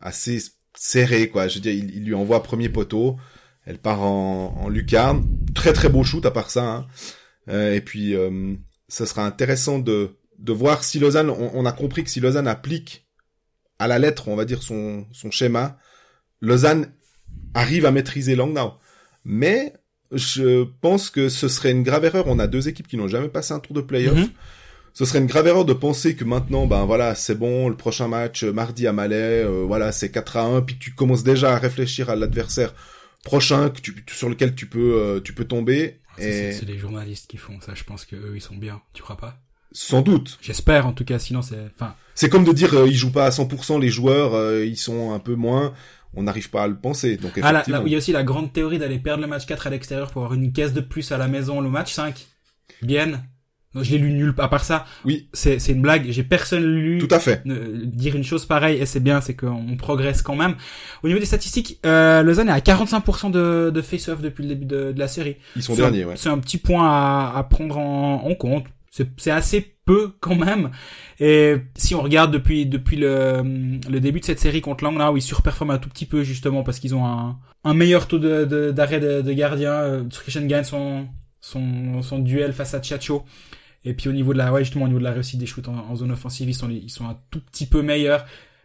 [SPEAKER 1] assez serré, quoi. Je veux dire, il, lui envoie premier poteau. Elle part en, en, lucarne. Très très beau shoot à part ça. Hein. Euh, et puis, euh, sera intéressant de, de voir si Lausanne, on, a compris que si Lausanne applique à la lettre, on va dire, son, son schéma, Lausanne arrive à maîtriser Langnau. Mais je pense que ce serait une grave erreur. On a deux équipes qui n'ont jamais passé un tour de playoff. Mm ce serait une grave erreur de penser que maintenant, ben voilà, c'est bon, le prochain match, euh, mardi à Malais, euh, voilà, c'est 4 à 1, puis tu commences déjà à réfléchir à l'adversaire prochain que tu, sur lequel tu peux, euh, tu peux tomber.
[SPEAKER 2] et... C'est les journalistes qui font ça, je pense que eux, ils sont bien, tu crois pas?
[SPEAKER 1] Sans doute.
[SPEAKER 2] J'espère, en tout cas, sinon c'est... Enfin...
[SPEAKER 1] C'est comme de dire, ils jouent pas à 100%, les joueurs, ils sont un peu moins on n'arrive pas à le penser. Donc
[SPEAKER 2] ah, là, il y a aussi la grande théorie d'aller perdre le match 4 à l'extérieur pour avoir une caisse de plus à la maison le match 5. Bien, je l'ai lu nul à part ça.
[SPEAKER 1] Oui.
[SPEAKER 2] C'est c'est une blague. J'ai personne lu.
[SPEAKER 1] Tout à fait.
[SPEAKER 2] dire une chose pareille et c'est bien, c'est qu'on progresse quand même. Au niveau des statistiques, euh, Lausanne est à 45% de de face-off depuis le début de, de la série.
[SPEAKER 1] Ils sont derniers. Ouais.
[SPEAKER 2] C'est un petit point à, à prendre en, en compte. C'est assez peu quand même. Et si on regarde depuis depuis le, le début de cette série contre Langnau, où ils surperforment un tout petit peu justement parce qu'ils ont un, un meilleur taux de d'arrêt de, de, de, gardien. Euh, gagne son son son duel face à Chacho et puis au niveau de la, ouais, justement, au niveau de la réussite des shoots en, zone offensive, ils sont, ils sont un tout petit peu meilleurs.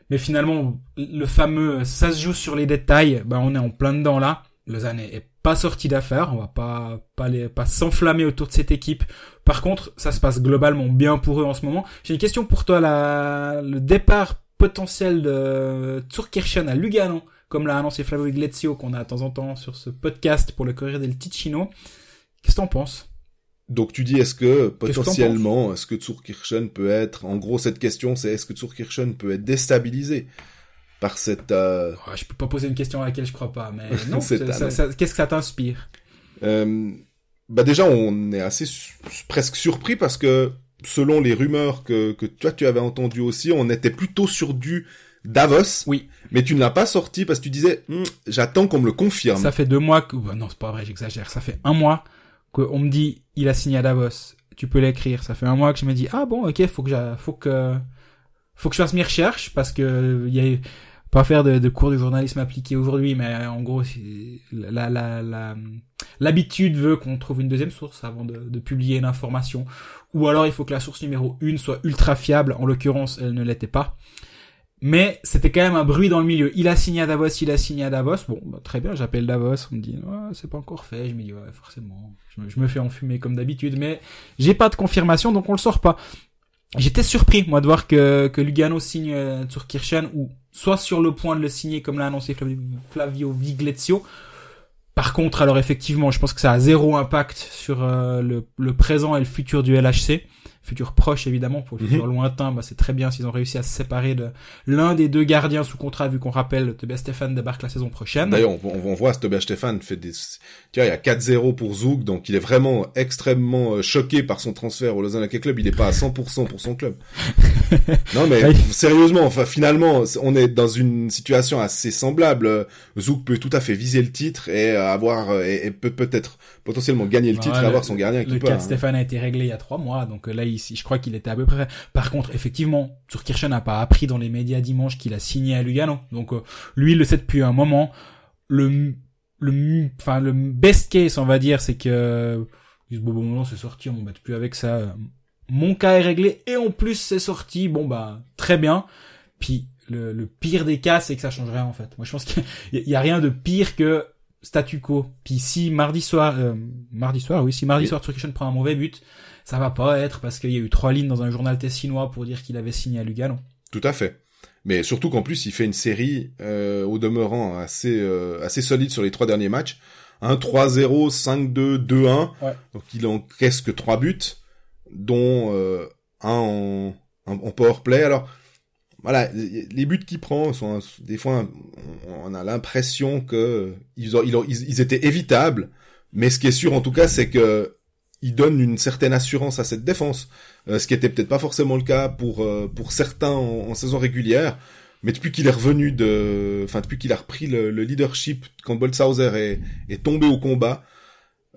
[SPEAKER 2] Mais finalement, le fameux, ça se joue sur les détails, bah, on est en plein dedans là. Lausanne est pas sorti d'affaires, on va pas, pas les, pas s'enflammer autour de cette équipe. Par contre, ça se passe globalement bien pour eux en ce moment. J'ai une question pour toi, la, le départ potentiel de Turkirchen à Lugano, comme l'a annoncé Flavio Iglesias, qu'on a de temps en temps sur ce podcast pour le Corriere del Ticino. Qu'est-ce que t'en penses?
[SPEAKER 1] Donc tu dis est-ce que potentiellement est-ce que Zurkirchen peut être en gros cette question c'est est-ce que Zurkirchen peut être déstabilisé par cette euh...
[SPEAKER 2] je peux pas poser une question à laquelle je crois pas mais *laughs* non qu'est-ce que ça t'inspire?
[SPEAKER 1] Euh, bah déjà on est assez presque surpris parce que selon les rumeurs que que toi tu avais entendu aussi on était plutôt sur du Davos.
[SPEAKER 2] Oui.
[SPEAKER 1] Mais tu ne l'as pas sorti parce que tu disais, hm, j'attends qu'on me le confirme.
[SPEAKER 2] Ça fait deux mois que, bah non, c'est pas vrai, j'exagère. Ça fait un mois qu'on me dit il a signé à Davos, tu peux l'écrire. Ça fait un mois que je me dis ah bon ok faut que faut que faut que je fasse mes recherches parce que il y a pas faire de, cours de journalisme appliqué aujourd'hui, mais en gros, la, la, l'habitude veut qu'on trouve une deuxième source avant de, de publier l'information. Ou alors il faut que la source numéro une soit ultra fiable. En l'occurrence, elle ne l'était pas. Mais c'était quand même un bruit dans le milieu. Il a signé à Davos, il a signé à Davos. Bon, bah, très bien, j'appelle Davos. On me dit, ouais, c'est pas encore fait. Je me dis, ouais, forcément. Je me, je me fais enfumer comme d'habitude, mais j'ai pas de confirmation, donc on le sort pas. J'étais surpris, moi, de voir que, que Lugano signe euh, sur Kirchen, ou soit sur le point de le signer, comme l'a annoncé Flavio Viglezio. Par contre, alors effectivement, je pense que ça a zéro impact sur euh, le, le présent et le futur du LHC futur proche évidemment, pour le futur mhm. lointain, bah, c'est très bien s'ils ont réussi à se séparer de l'un des deux gardiens sous contrat, vu qu'on rappelle Tobias Stéphane débarque la saison prochaine.
[SPEAKER 1] D'ailleurs, on, on, voit Tobias Stéphane fait des, tu vois, il y a 4-0 pour Zouk, donc il est vraiment extrêmement euh, choqué par son transfert au Lausanne Hockey Club, il est pas à 100% pour son club. *laughs* non mais sérieusement, enfin finalement, on est dans une situation assez semblable. Zouk peut tout à fait viser le titre et avoir et, peut peut-être potentiellement gagner le titre et avoir son gardien qui peut.
[SPEAKER 2] Le cas de. Stéphane a été réglé il y a trois mois, donc là je crois qu'il était à peu près. Par contre, effectivement, Turkirchen n'a pas appris dans les médias dimanche qu'il a signé à Lugano. Donc euh, lui, il le sait depuis un moment. Le le enfin le best case, on va dire, c'est que bon bon non, c'est sorti, on m'embête plus avec ça. Mon cas est réglé et en plus c'est sorti. Bon bah très bien. Puis le, le pire des cas, c'est que ça change rien en fait. Moi, je pense qu'il y, a rien de pire que statu quo. Puis si mardi soir, euh, mardi soir, oui, si mardi soir Turkishen prend un mauvais but, ça va pas être parce qu'il y a eu trois lignes dans un journal tessinois pour dire qu'il avait signé à Lugano.
[SPEAKER 1] Tout à fait. Mais surtout qu'en plus, il fait une série euh, au demeurant assez euh, assez solide sur les trois derniers matchs. 1 3-0, 5-2, 2-1. Donc il encaisse que trois buts, dont euh, un en, en power play. Alors voilà, les buts qu'il prend sont des fois on a l'impression que ils, ils, étaient évitables, mais ce qui est sûr en tout cas, c'est que il donne une certaine assurance à cette défense, euh, ce qui était peut-être pas forcément le cas pour euh, pour certains en, saison régulière. Mais depuis qu'il est revenu de, enfin depuis qu'il a repris le, leadership quand Boltzhauser est, est tombé au combat,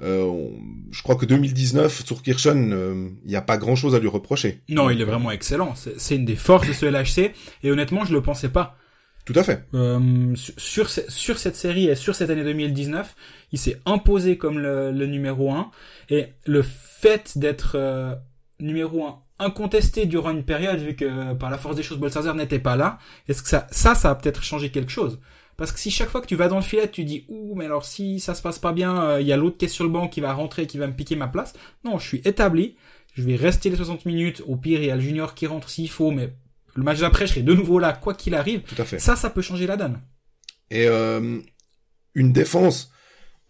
[SPEAKER 1] euh, je crois que 2019 sur Kirchen, euh, il n'y a pas grand chose à lui reprocher.
[SPEAKER 2] Non, il est vraiment excellent. C'est une des forces de ce LHC. Et honnêtement, je le pensais pas.
[SPEAKER 1] Tout à fait.
[SPEAKER 2] Euh, sur, sur cette série et sur cette année 2019, il s'est imposé comme le, le, numéro 1. Et le fait d'être euh, numéro 1 incontesté durant une période, vu que par la force des choses, Bolsazer n'était pas là, est-ce que ça, ça, ça a peut-être changé quelque chose? Parce que si chaque fois que tu vas dans le filet, tu dis ouh mais alors si ça se passe pas bien, euh, il y a l'autre qui est sur le banc qui va rentrer, qui va me piquer ma place. Non, je suis établi. Je vais rester les 60 minutes. Au pire, il y a le junior qui rentre s'il faut, mais le match d'après, je serai de nouveau là, quoi qu'il arrive.
[SPEAKER 1] Tout à fait.
[SPEAKER 2] Ça, ça peut changer la donne.
[SPEAKER 1] Et euh, une défense,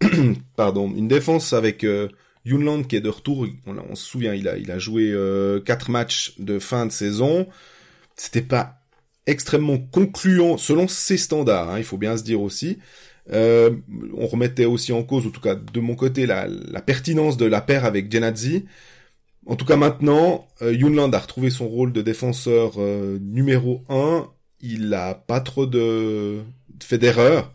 [SPEAKER 1] *clears throat* pardon, une défense avec euh, Yunland qui est de retour. On, on, se souvient, il a, il a joué euh, quatre matchs de fin de saison. C'était pas extrêmement concluant selon ses standards, hein, il faut bien se dire aussi. Euh, on remettait aussi en cause, en tout cas de mon côté, la, la pertinence de la paire avec Genadzi. En tout cas maintenant, euh, Yunland a retrouvé son rôle de défenseur euh, numéro 1. Il a pas trop de, fait d'erreurs.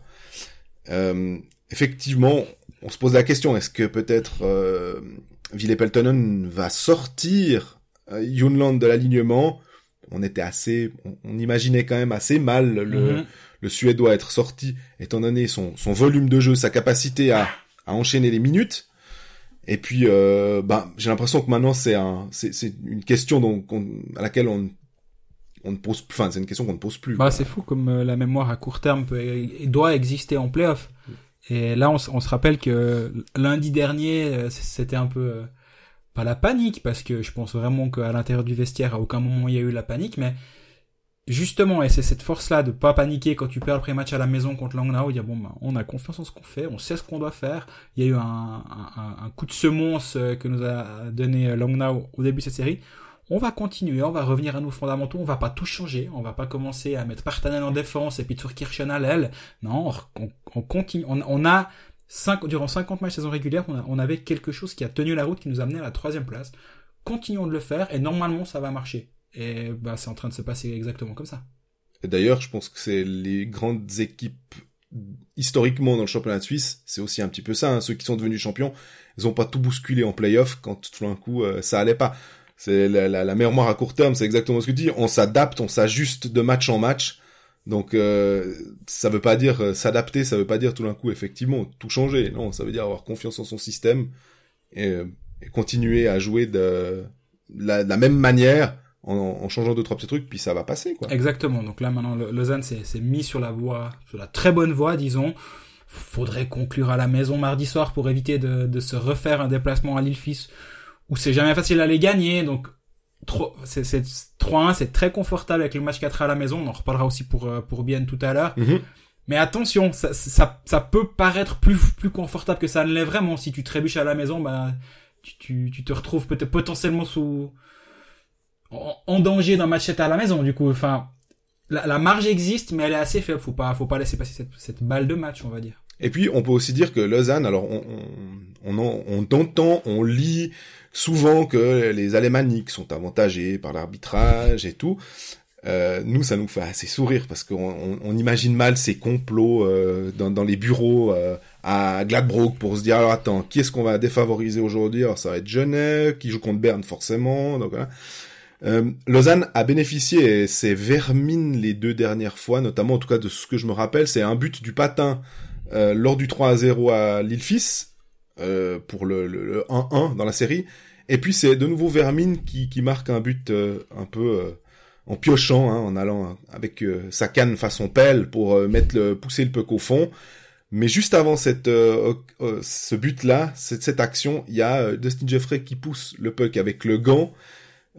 [SPEAKER 1] Euh, effectivement, on se pose la question, est-ce que peut-être euh, Ville Peltonen va sortir euh, Yunland de l'alignement? On était assez, on, imaginait quand même assez mal le, mhm. le Suédois être sorti, étant donné son, son volume de jeu, sa capacité à, à enchaîner les minutes. Et puis, euh, bah, j'ai l'impression que maintenant c'est un, c'est, c'est une question donc à laquelle on, on ne pose, enfin c'est une question qu'on ne pose plus.
[SPEAKER 2] Bah c'est fou comme euh, la mémoire à court terme peut, doit exister en playoff. Et là, on, on, se rappelle que lundi dernier, euh, c'était un peu euh, pas la panique, parce que je pense vraiment qu'à l'intérieur du vestiaire, à aucun moment il y a eu la panique, mais justement, et c'est cette force-là de pas paniquer quand tu perds le pré-match à la maison contre Langnau, dire bon, ben, on a confiance en ce qu'on fait, on sait ce qu'on doit faire. Il y a eu un, un, un coup de semonce euh, que nous a donné Langnau au début de cette série. On va continuer, on va revenir à nos fondamentaux, on va pas tout changer, on va pas commencer à mettre Partanen en défense et puis Turkirchen à l'aile. Non, on, on continue, on, on a durant 50 matchs saison régulière, on, avait quelque chose qui a tenu la route, qui nous amenait à la troisième place. Continuons de le faire et normalement ça va marcher. Et bah, c'est en train de se passer exactement comme ça.
[SPEAKER 1] Et d'ailleurs, je pense que c'est les grandes équipes historiquement dans le championnat de Suisse, c'est aussi un petit peu ça. Hein. Ceux qui sont devenus champions, ils ont pas tout bousculé en playoff quand tout d'un coup euh, ça allait pas. c'est la, la, mémoire à court terme, c'est exactement ce que tu dis. On s'adapte, on s'ajuste de match en match. Donc euh, ça veut pas dire euh, s'adapter, ça veut pas dire tout d'un coup effectivement tout changer. Non, ça veut dire avoir confiance en son système et, euh, continuer à jouer de la même manière en, en, changeant deux trois petits trucs, puis ça va passer quoi.
[SPEAKER 2] Exactement. Donc là maintenant Lausanne s'est mis sur la voie, sur la très bonne voie, disons. Faudrait conclure à la maison mardi soir pour éviter de, de se refaire un déplacement à l'île-Fils où c'est jamais facile à les gagner. Donc c'est 3-1, c'est très confortable avec le match 4 à la maison. On en reparlera aussi pour euh, pour Bien tout à l'heure.
[SPEAKER 1] Mhm.
[SPEAKER 2] Mais attention, ça, ça, ça, peut paraître plus plus confortable que ça ne l'est vraiment. Si tu trébuches à la maison, bah tu, tu, tu te retrouves peut-être potentiellement sous en, danger d'un match 7 à la maison. Du coup, enfin, la, la, marge existe, mais elle est assez faible. Faut pas faut pas laisser passer cette, cette balle de match, on va dire.
[SPEAKER 1] Et puis, on peut aussi dire que Lausanne, alors on, on, on, on entend, on lit souvent que les Alémaniques sont avantagés par l'arbitrage et tout. Euh, nous, ça nous fait assez sourire parce qu'on on, imagine mal ces complots euh, dans, dans, les bureaux euh, à Gladbrook pour se dire alors attends, qui est-ce qu'on va défavoriser aujourd'hui? Alors ça va être Genève qui joue contre Berne forcément. Donc. Euh, Lausanne a bénéficié, c'est Vermine les deux dernières fois, notamment en tout cas de ce que je me rappelle, c'est un but du patin euh, lors du 3 à 0 à Lille-Fils, euh, pour le 1-1 dans la série. Et puis c'est de nouveau Vermine qui, qui marque un but euh, un peu euh, en piochant, hein, en allant avec sa canne façon pelle pour mettre le, pousser le puck au fond. Mais juste avant cette, ce but-là, cette, cette action, il y a Dustin Jeffrey qui pousse le puck avec le gant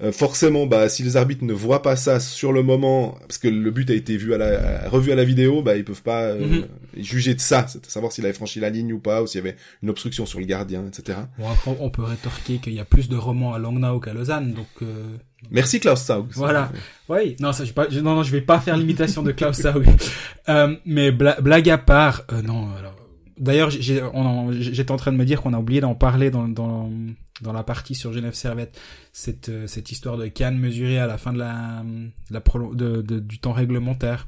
[SPEAKER 1] euh, forcément, bah, si les arbitres ne voient pas ça sur le moment, parce que le but a été vu à la, revu à la vidéo, bah, ils peuvent pas euh, mhm. juger de ça, c'est savoir s'il avait franchi la ligne ou pas, ou s'il y avait une obstruction sur le gardien, etc.
[SPEAKER 2] Bon, après, on peut rétorquer qu'il y a plus de romans à Langnau qu'à Lausanne, donc. Euh...
[SPEAKER 1] Merci Klaus Saug.
[SPEAKER 2] Voilà. Oui. Non, ça, je pas, non, non, je vais pas faire l'imitation de Klaus Saug. *laughs* euh, mais blague à part, euh, non. Alors, d'ailleurs, j'étais en train de me dire qu'on a oublié d'en parler dans, la partie sur Genève Servette cette euh, histoire de canne mesurée à la fin du temps réglementaire.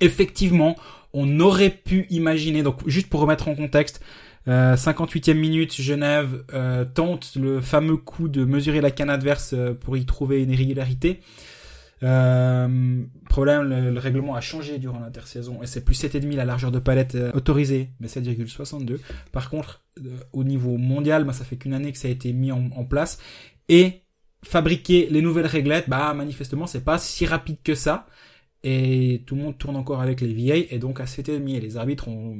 [SPEAKER 2] Effectivement, on aurait pu imaginer donc juste pour remettre en contexte euh, 58e minute, Genève euh, tente le fameux coup de mesurer la canne adverse euh, pour y trouver une irrégularité. Euh, problème, le, règlement a changé durant l'intersaison et c'est plus 7,5 la largeur de palette euh, autorisée, mais 7,62. Par contre, euh, au niveau mondial, bah, ça fait qu'une année que ça a été mis en, place et fabriquer les nouvelles réglettes, bah manifestement c'est pas si rapide que ça et tout le monde tourne encore avec les vieilles et donc à 7,5 et les arbitres ont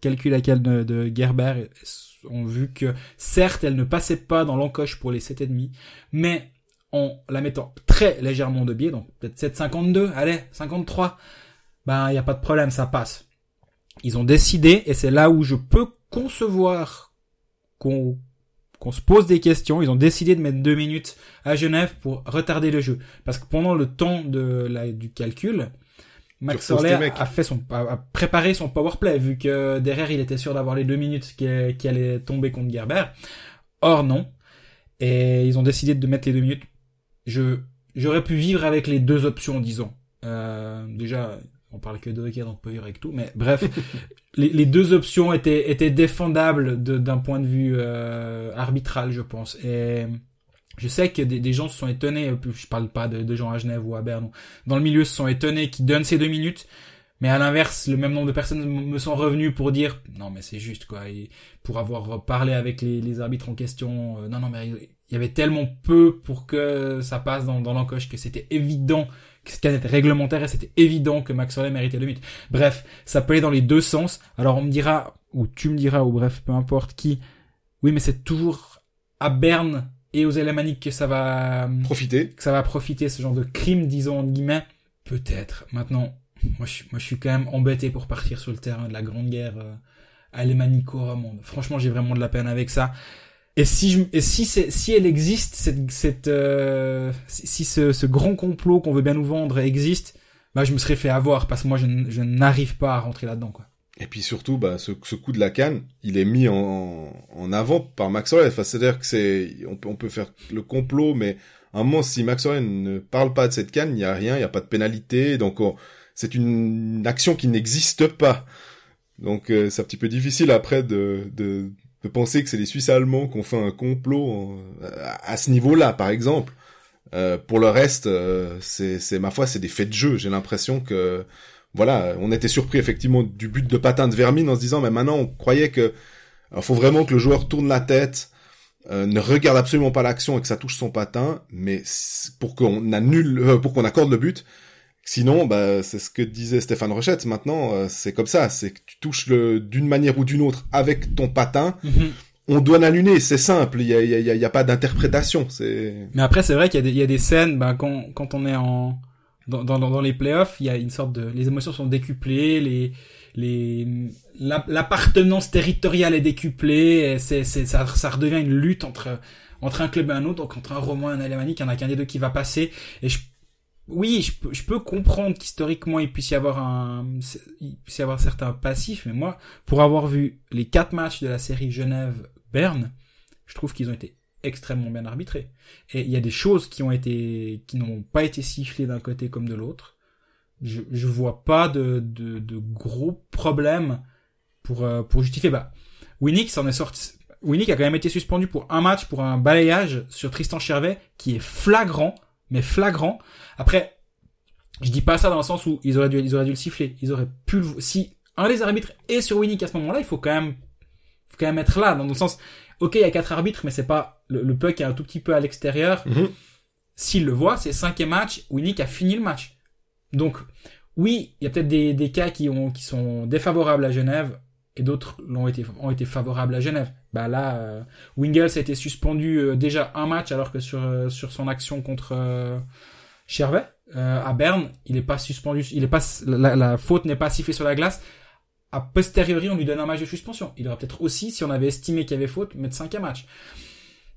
[SPEAKER 2] calculé la cale de, de Gerber ont vu que certes elle ne passait pas dans l'encoche pour les 7,5 mais en la mettant très légèrement de biais, donc peut-être 7,52, allez, 53, ben il n'y a pas de problème, ça passe. Ils ont décidé, et c'est là où je peux concevoir qu'on qu'on se pose des questions, ils ont décidé de mettre deux minutes à Genève pour retarder le jeu. Parce que pendant le temps de la, du calcul, Max Orler a fait son, a préparé son powerplay, vu que derrière il était sûr d'avoir les deux minutes qui, qui allaient tomber contre Gerber. Or non. Et ils ont décidé de mettre les deux minutes je j'aurais pu vivre avec les deux options, disons. Euh, déjà, on parle que de hockey, donc on peut vivre avec tout. Mais bref, *laughs* les, les, deux options étaient étaient défendables d'un point de vue euh, arbitral, je pense. Et je sais que des, des, gens se sont étonnés. Je parle pas de, de, gens à Genève ou à Berne. Dans le milieu, se sont étonnés qu'ils donnent ces deux minutes. Mais à l'inverse, le même nombre de personnes me sont revenues pour dire non mais c'est juste quoi, et pour avoir parlé avec les, les arbitres en question, euh, non non mais il y avait tellement peu pour que ça passe dans, dans l'encoche que c'était évident que c'était réglementaire et c'était évident que Max Soler méritait le but. Bref, ça peut aller dans les deux sens. Alors on me dira, ou tu me diras, ou bref, peu importe qui, oui mais c'est toujours à Berne et aux Alémaniques que ça va
[SPEAKER 1] profiter,
[SPEAKER 2] que ça va profiter ce genre de crime, disons entre guillemets. Peut-être. Maintenant, moi je, moi je suis quand même embêté pour partir sur le terrain de la Grande Guerre euh, alémanico-romande. Franchement, j'ai vraiment de la peine avec ça. Et si je, et si si elle existe, cette, cette euh, si ce, ce, grand complot qu'on veut bien nous vendre existe, bah je me serais fait avoir parce que moi je, je n'arrive pas à rentrer là-dedans quoi.
[SPEAKER 1] Et puis surtout, bah ce, ce coup de la canne, il est mis en, en avant par Max Orlen. Enfin, c'est-à-dire que c'est, on peut, on peut faire le complot, mais à un moment, si Max Orlen ne parle pas de cette canne, il n'y a rien, il n'y a pas de pénalité, donc c'est une, action qui n'existe pas. Donc euh, c'est un petit peu difficile après de, de de penser que c'est les Suisses allemands qui ont fait un complot à ce niveau-là, par exemple. Euh, pour le reste, euh, c'est, ma foi, c'est des faits de jeu. J'ai l'impression que voilà, on était surpris effectivement du but de patin de Vermine en se disant mais maintenant on croyait que il faut vraiment que le joueur tourne la tête, euh, ne regarde absolument pas l'action et que ça touche son patin, mais pour qu'on annule, euh, pour qu'on accorde le but. Sinon, bah, c'est ce que disait Stéphane Rochette. Maintenant, euh, c'est comme ça. C'est que tu touches le d'une manière ou d'une autre avec ton patin.
[SPEAKER 2] Mhm.
[SPEAKER 1] On doit l'annuler. C'est simple. Il y a, il y a, il y a pas d'interprétation. C'est.
[SPEAKER 2] Mais après, c'est vrai qu'il y, a des- scènes, bah, quand, quand on est en dans, dans, dans les playoffs, il y a une sorte de les émotions sont décuplées, les les la- l'appartenance territoriale est décuplée, c'est ça, ça redevient une lutte entre entre un club et un autre, donc entre un Roman et un Alémanique, il y en a qu'un des deux qui va passer. Et je, oui, je peux, comprendre qu'historiquement il puisse y avoir un, il puisse y avoir certains passifs, mais moi, pour avoir vu les quatre matchs de la série Genève-Berne, je trouve qu'ils ont été extrêmement bien arbitrés. Et il y a des choses qui ont été, qui n'ont pas été sifflées d'un côté comme de l'autre. Je, je vois pas de, gros problèmes pour, euh, justifier. Bah, Winnick s'en est sorti. Winnick a quand même été suspendu pour un match, pour un balayage sur Tristan Chervet, qui est flagrant, mais flagrant. Après, je dis pas ça dans le sens où ils auraient dû, ils auraient dû le siffler. Ils auraient pu le, si un des arbitres est sur Winnick à ce moment-là, il faut quand même, faut quand même être là, dans le sens, ok, il y a quatre arbitres, mais c'est pas, le, le puck est un tout petit peu à l'extérieur.
[SPEAKER 1] Mhm.
[SPEAKER 2] S'il le voit, c'est cinquième match, Winnick a fini le match. Donc, oui, il y a peut-être des, des cas qui ont, qui sont défavorables à Genève, et d'autres l'ont été, ont été favorables à Genève. Bah là, euh, Wingles a été suspendu euh, déjà un match, alors que sur, euh, sur son action contre euh, Chervet, à Berne, il est pas suspendu, il est pas, la, faute n'est pas sifflée sur la glace. A posteriori, on lui donne un match de suspension. Il aurait peut-être aussi, si on avait estimé qu'il y avait faute, mettre cinquième match.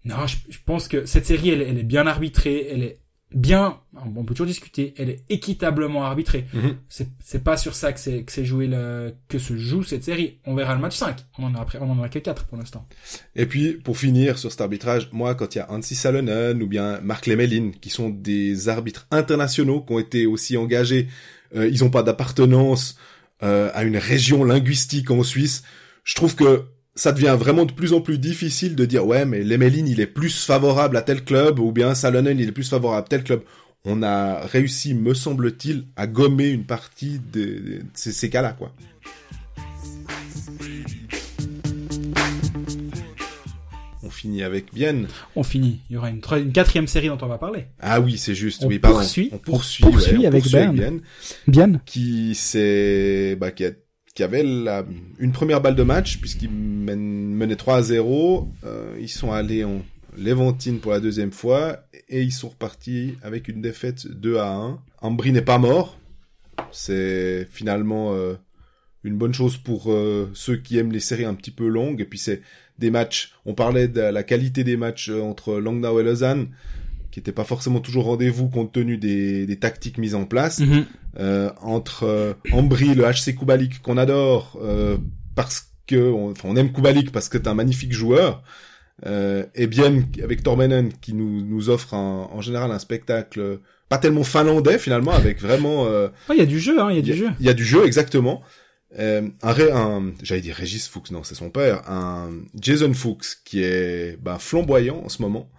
[SPEAKER 2] Non, je, je pense que cette série, elle, elle est bien arbitrée, elle est bien, on peut toujours discuter, elle est équitablement arbitrée.
[SPEAKER 1] Mhm.
[SPEAKER 2] C'est, c'est pas sur ça que c'est, que c'est joué le, que se joue cette série. On verra le match 5. On en a après, on en a que 4 pour l'instant.
[SPEAKER 1] Et puis, pour finir sur cet arbitrage, moi, quand il y a Hansi Salonen ou bien Marc Lemelin, qui sont des arbitres internationaux, qui ont été aussi engagés, euh, ils n'ont pas d'appartenance euh, à une région linguistique en Suisse, je trouve que ça devient vraiment de plus en plus difficile de dire ouais mais Lemelin il est plus favorable à tel club ou bien Salonen il est plus favorable à tel club. On a réussi, me semble-t-il, à gommer une partie de, ces, ces cas-là quoi. On finit avec Bienne.
[SPEAKER 2] On finit. Il y aura une, quatrième série dont on va parler.
[SPEAKER 1] Ah oui, c'est juste.
[SPEAKER 2] On
[SPEAKER 1] oui, pardon.
[SPEAKER 2] poursuit.
[SPEAKER 1] On poursuit,
[SPEAKER 2] On poursuit
[SPEAKER 1] ouais, on
[SPEAKER 2] avec
[SPEAKER 1] poursuit. Bienne,
[SPEAKER 2] Bien.
[SPEAKER 1] qui s'est, bah, qui, a- qui avait la, une première balle de match puisqu'ils menaient 3 à 0. Euh, ils sont allés en Léventine pour la deuxième fois et ils sont repartis avec une défaite 2 à 1. Ambry n'est pas mort. C'est finalement euh, une bonne chose pour euh, ceux qui aiment les séries un petit peu longues. Et puis c'est des matchs. On parlait de la qualité des matchs entre Langnau et Lausanne, qui n'étaient pas forcément toujours rendez-vous compte tenu des, des tactiques mises en place.
[SPEAKER 2] Mhm.
[SPEAKER 1] Euh, entre euh, Ambry, le HC Kubalik qu'on adore euh, parce que on, enfin, on aime Kubalik parce que t'es un magnifique joueur. Euh, et bien avec Tormenen qui nous, nous offre un- en général un spectacle pas tellement finlandais finalement avec vraiment euh,
[SPEAKER 2] Oh, il y a du jeu, hein, il y a
[SPEAKER 1] y,
[SPEAKER 2] du jeu.
[SPEAKER 1] il y a du jeu, exactement. Euh, un, un j'allais dire Régis Fuchs, non, c'est son père. Un Jason Fuchs qui est ben, flamboyant en ce moment.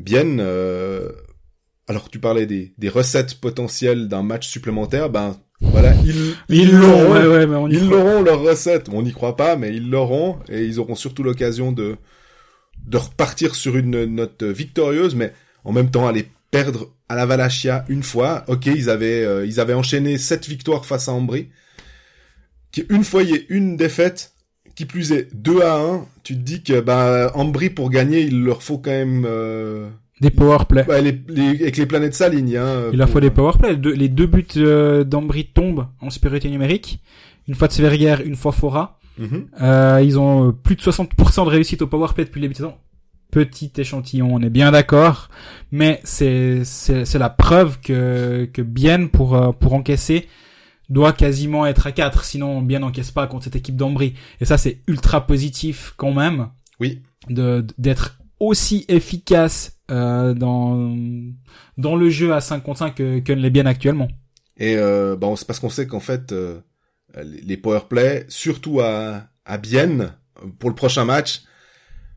[SPEAKER 1] Bien. euh, alors tu parlais des, des recettes potentielles d'un match supplémentaire. Ben voilà, ils
[SPEAKER 2] Ils l'ont, ouais, ouais, mais on y
[SPEAKER 1] ils l'auront leurs recettes. On n'y croit pas, mais ils l'auront et ils auront surtout l'occasion de de repartir sur une note victorieuse, mais en même temps aller perdre à la Valachia une fois. Ok, ils avaient euh, ils avaient enchaîné sept victoires face à Ambry. Qui une fois il y ait une défaite, qui plus est 2 à 1, tu te dis que bah Ambry pour gagner, il leur faut quand même euh,
[SPEAKER 2] Des powerplay.
[SPEAKER 1] bah, les, les- avec les planètes s'alignent. Hein,
[SPEAKER 2] Il leur faut des powerplay. Les deux, les deux buts euh, d'Ambry tombent en supériorité numérique. Une fois de Sverger, une fois Fora.
[SPEAKER 1] Mhm.
[SPEAKER 2] Euh, ils ont euh, plus de 60% de réussite au powerplay depuis le début de saison. Petit échantillon, on est bien d'accord, mais c'est c'est c'est la preuve que que Bien pour euh, pour encaisser doit quasiment être à 4, sinon Bien n'encaisse pas contre cette équipe d'Ambry. Et ça c'est ultra positif quand même
[SPEAKER 1] Oui.
[SPEAKER 2] de d'être aussi efficace euh, dans dans le jeu à 5 contre 5 que, que ne l'est Bien actuellement.
[SPEAKER 1] Et euh, bah, on- c'est parce qu'on sait qu'en fait, euh, les les powerplay, surtout à, à Bienne, pour le prochain match,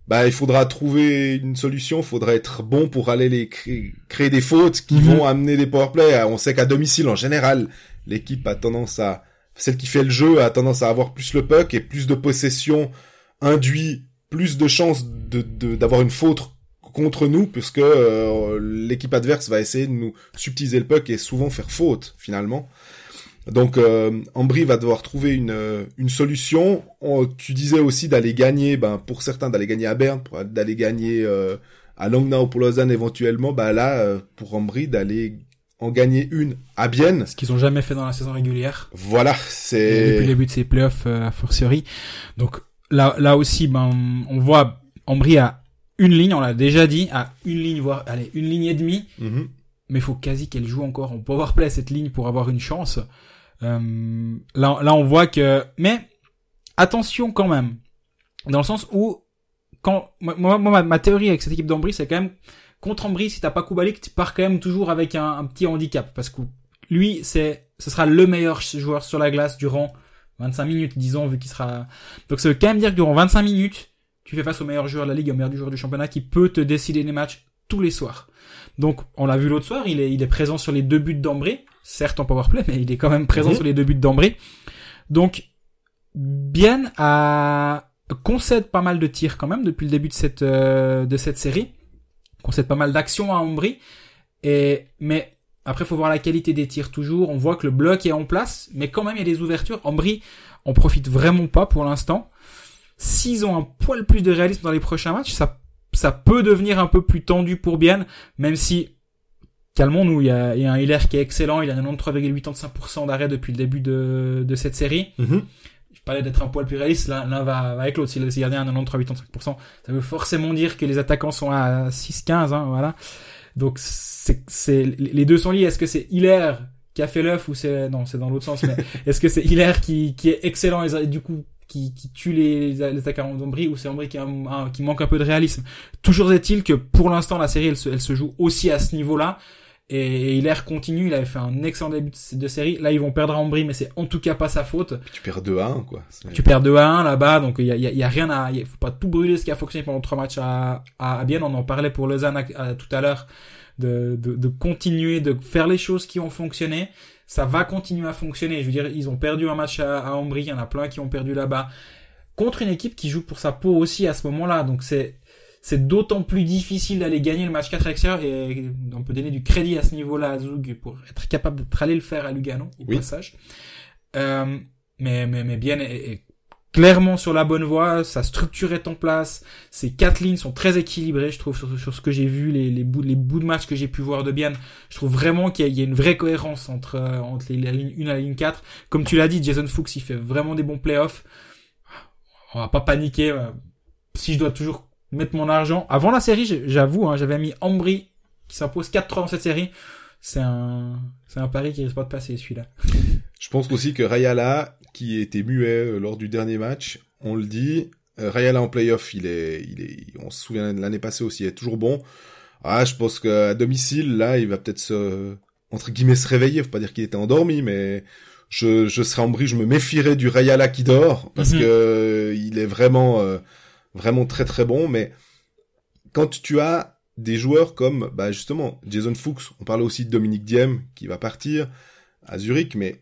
[SPEAKER 1] bah il faudra trouver une solution, il faudra être bon pour aller les créer, créer des fautes qui
[SPEAKER 2] Mhm.
[SPEAKER 1] vont amener des powerplays. On sait qu'à domicile en général, l'équipe a tendance à celle qui fait le jeu a tendance à avoir plus le puck et plus de possession induit plus de chances de d'avoir une faute contre nous puisque euh, l'équipe adverse va essayer de nous subtiliser le puck et souvent faire faute finalement. Donc euh, Ambry va devoir trouver une, euh, une solution. On- tu disais aussi d'aller gagner, ben, pour certains d'aller gagner à Berne, d'aller gagner euh, à Langnau pour Lausanne éventuellement. Bah là, euh, pour Ambry d'aller en gagner une à Bienne.
[SPEAKER 2] Ce qu'ils ont jamais fait dans la saison régulière.
[SPEAKER 1] Voilà,
[SPEAKER 2] Et depuis le
[SPEAKER 1] c'est
[SPEAKER 2] début de ces playoffs euh, à fortiori. Donc là, là aussi, ben, on voit Ambry à une ligne, on l'a déjà dit, à une ligne, voire, allez, une ligne et demie.
[SPEAKER 1] Mhm.
[SPEAKER 2] Mais faut quasi qu'elle joue encore en powerplay cette ligne pour avoir une chance. Euh, là, là, on voit que, mais attention quand même, dans le sens où quand moi, moi, ma, ma théorie avec cette équipe d'Ambry, c'est quand même contre Ambry, si t'as pas Kubalik, tu pars quand même toujours avec un, un petit handicap parce que lui, c'est, ce sera le meilleur joueur sur la glace durant 25 minutes, disons, vu qu'il sera. Donc ça veut quand même dire que durant 25 minutes, tu fais face au meilleur joueur de la ligue, au meilleur joueur du championnat, qui peut te décider les matchs tous les soirs. Donc, on l'a vu l'autre soir, il est, il est présent sur les deux buts d'Ambré, certes en powerplay, mais il est quand même présent
[SPEAKER 1] Mhm.
[SPEAKER 2] sur les deux buts d'Ambré. Donc, Bien a concède pas mal de tirs quand même depuis le début de cette euh, de cette série, concède pas mal d'actions à Ambry. Et mais après, faut voir la qualité des tirs toujours. On voit que le bloc est en place, mais quand même il y a des ouvertures. Ambry en profite vraiment pas pour l'instant. S'ils ont un poil plus de réalisme dans les prochains matchs, ça ça peut devenir un peu plus tendu pour Bien, même si calmons-nous, il y a, il y a un Hilaire qui est excellent, il a 93,85% d'arrêt depuis le début de, de cette série.
[SPEAKER 1] Mhm.
[SPEAKER 2] Parlais d'être un poil plus réaliste, l'un l'un va, va avec l'autre. Si le gardien a 93,85%, ça veut forcément dire que les attaquants sont à 6-15, hein, voilà. Donc c'est, c'est, les deux sont liés. Est-ce que c'est Hilaire qui a fait l'œuf ou c'est, non, c'est dans l'autre sens, mais *laughs* est-ce que c'est Hilaire qui, qui est excellent et du coup, qui, qui tue les, les attaquants d'Ambry ou c'est Ambry qui, a un- un- qui manque un peu de réalisme? Toujours est-il que pour l'instant, la série, elle se, elle se joue aussi à ce niveau-là. Et Hilaire continue, il avait fait un excellent début de- série. Là, ils vont perdre à Ambry, mais c'est en tout cas pas sa faute.
[SPEAKER 1] Tu perds 2 à 1, quoi.
[SPEAKER 2] Tu perds 2 à 1 là-bas, donc il y a, y a- y a rien à, il faut pas tout brûler ce qui a fonctionné pendant trois matchs à, à, à Bienne. On en parlait pour Lausanne à- à- tout à l'heure, de, de, de continuer de faire les choses qui ont fonctionné. Ça va continuer à fonctionner. Je veux dire, ils ont perdu un match à, à Ambry, il y en a plein qui ont perdu là-bas contre une équipe qui joue pour sa peau aussi à ce moment-là. Donc c'est c'est d'autant plus difficile d'aller gagner le match 4 à l'extérieur et on peut donner du crédit à ce niveau-là à Zug pour être capable d'être allé le faire à Lugano au
[SPEAKER 1] Oui.
[SPEAKER 2] passage. Euh, mais mais mais bien est, est clairement sur la bonne voie, sa structure est en place, ses quatre lignes sont très équilibrées, je trouve sur, sur ce que j'ai vu, les, les bouts les bouts de match que j'ai pu voir de Bian, je trouve vraiment qu'il y, a- il y a une vraie cohérence entre euh, entre les, la ligne 1 et la ligne 4. Comme tu l'as dit, Jason Fuchs, il fait vraiment des bons playoffs. On va pas paniquer. euh, Si je dois toujours mettre mon argent avant la série, j'avoue, hein, j'avais mis Ambry qui s'impose 4-3 dans cette série. C'est un c'est un pari qui risque pas de passer celui-là.
[SPEAKER 1] Je pense aussi que Rayala, qui était muet euh, lors du dernier match, on le dit, euh, Rayala en playoff, il est, il est, on se souvient de l'année passée aussi, il est toujours bon. Ah, je pense qu'à domicile, là, il va peut-être se, entre guillemets, se réveiller. Faut pas dire qu'il était endormi, mais je, je serais en brie, je me méfierais du Rayala qui dort, parce
[SPEAKER 2] Mhm.
[SPEAKER 1] que euh, il est vraiment, euh, vraiment très très bon, mais quand tu as des joueurs comme, bah, justement, Jason Fuchs, on parlait aussi de Dominique Diem, qui va partir à Zurich, mais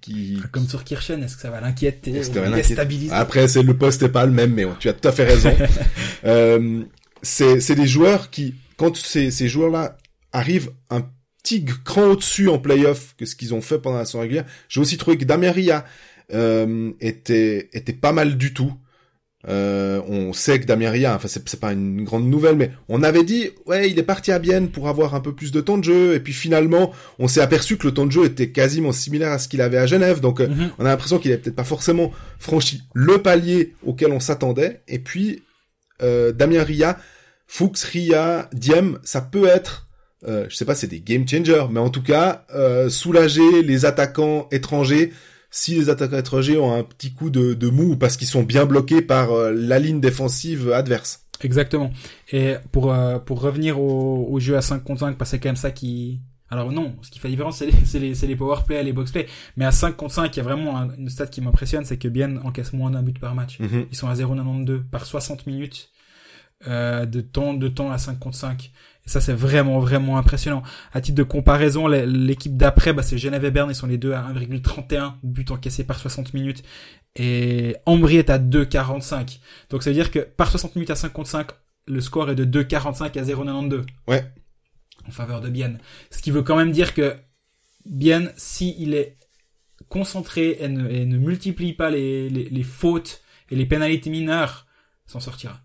[SPEAKER 1] qui,
[SPEAKER 2] Comme sur Kirchen, est-ce que ça va l'inquiéter
[SPEAKER 1] l'inquiéter
[SPEAKER 2] déstabiliser
[SPEAKER 1] après, c'est le poste est pas le même, mais tu as tout à fait raison. *laughs* euh, c'est c'est des joueurs qui, quand ces, ces joueurs-là arrivent un petit cran au-dessus en playoff que ce qu'ils ont fait pendant la saison régulière, j'ai aussi trouvé que Damien Ria euh, était était pas mal du tout. Euh, on sait que Damien Ria, enfin c'est pas une grande nouvelle, mais on avait dit ouais il est parti à Bienne pour avoir un peu plus de temps de jeu, et puis finalement on s'est aperçu que le temps de jeu était quasiment similaire à ce qu'il avait à Genève, donc euh,
[SPEAKER 2] Mhm.
[SPEAKER 1] on a l'impression qu'il avait peut-être pas forcément franchi le palier auquel on s'attendait. Et puis, euh, Damien Ria, Fuchs, Ria, Diem, ça peut être, euh, je sais pas, c'est des game changers, mais en tout cas, euh, soulager les attaquants étrangers si les attaquants étrangers ont un petit coup de, de mou parce qu'ils sont bien bloqués par euh, la ligne défensive adverse.
[SPEAKER 2] Exactement. Et pour euh, pour revenir au, au jeu à 5 contre 5, parce que c'est quand même ça qui... Alors non, ce qui fait la différence, c'est les, c'est les, c'est les power play, les box play. Mais à 5 contre 5, il y a vraiment un- une stat qui m'impressionne, c'est que Bien encaisse moins d'un but par match.
[SPEAKER 1] Mhm.
[SPEAKER 2] Ils sont à 0,92 par 60 minutes. euh, de temps de temps à 5 contre 5. Et ça, c'est vraiment, vraiment impressionnant. À titre de comparaison, l'équipe d'après, bah, c'est Genève et Berne, ils sont les deux à 1,31 buts encaissés par 60 minutes. Et Ambry est à 2,45. Donc ça veut dire que par 60 minutes à 5 contre 5, le score est de 2,45 à 0,92.
[SPEAKER 1] Ouais.
[SPEAKER 2] En faveur de Bienne. Ce qui veut quand même dire que Bienne, s'il est concentré et ne, et ne multiplie pas les, les, les fautes et les pénalités mineures, s'en sortira.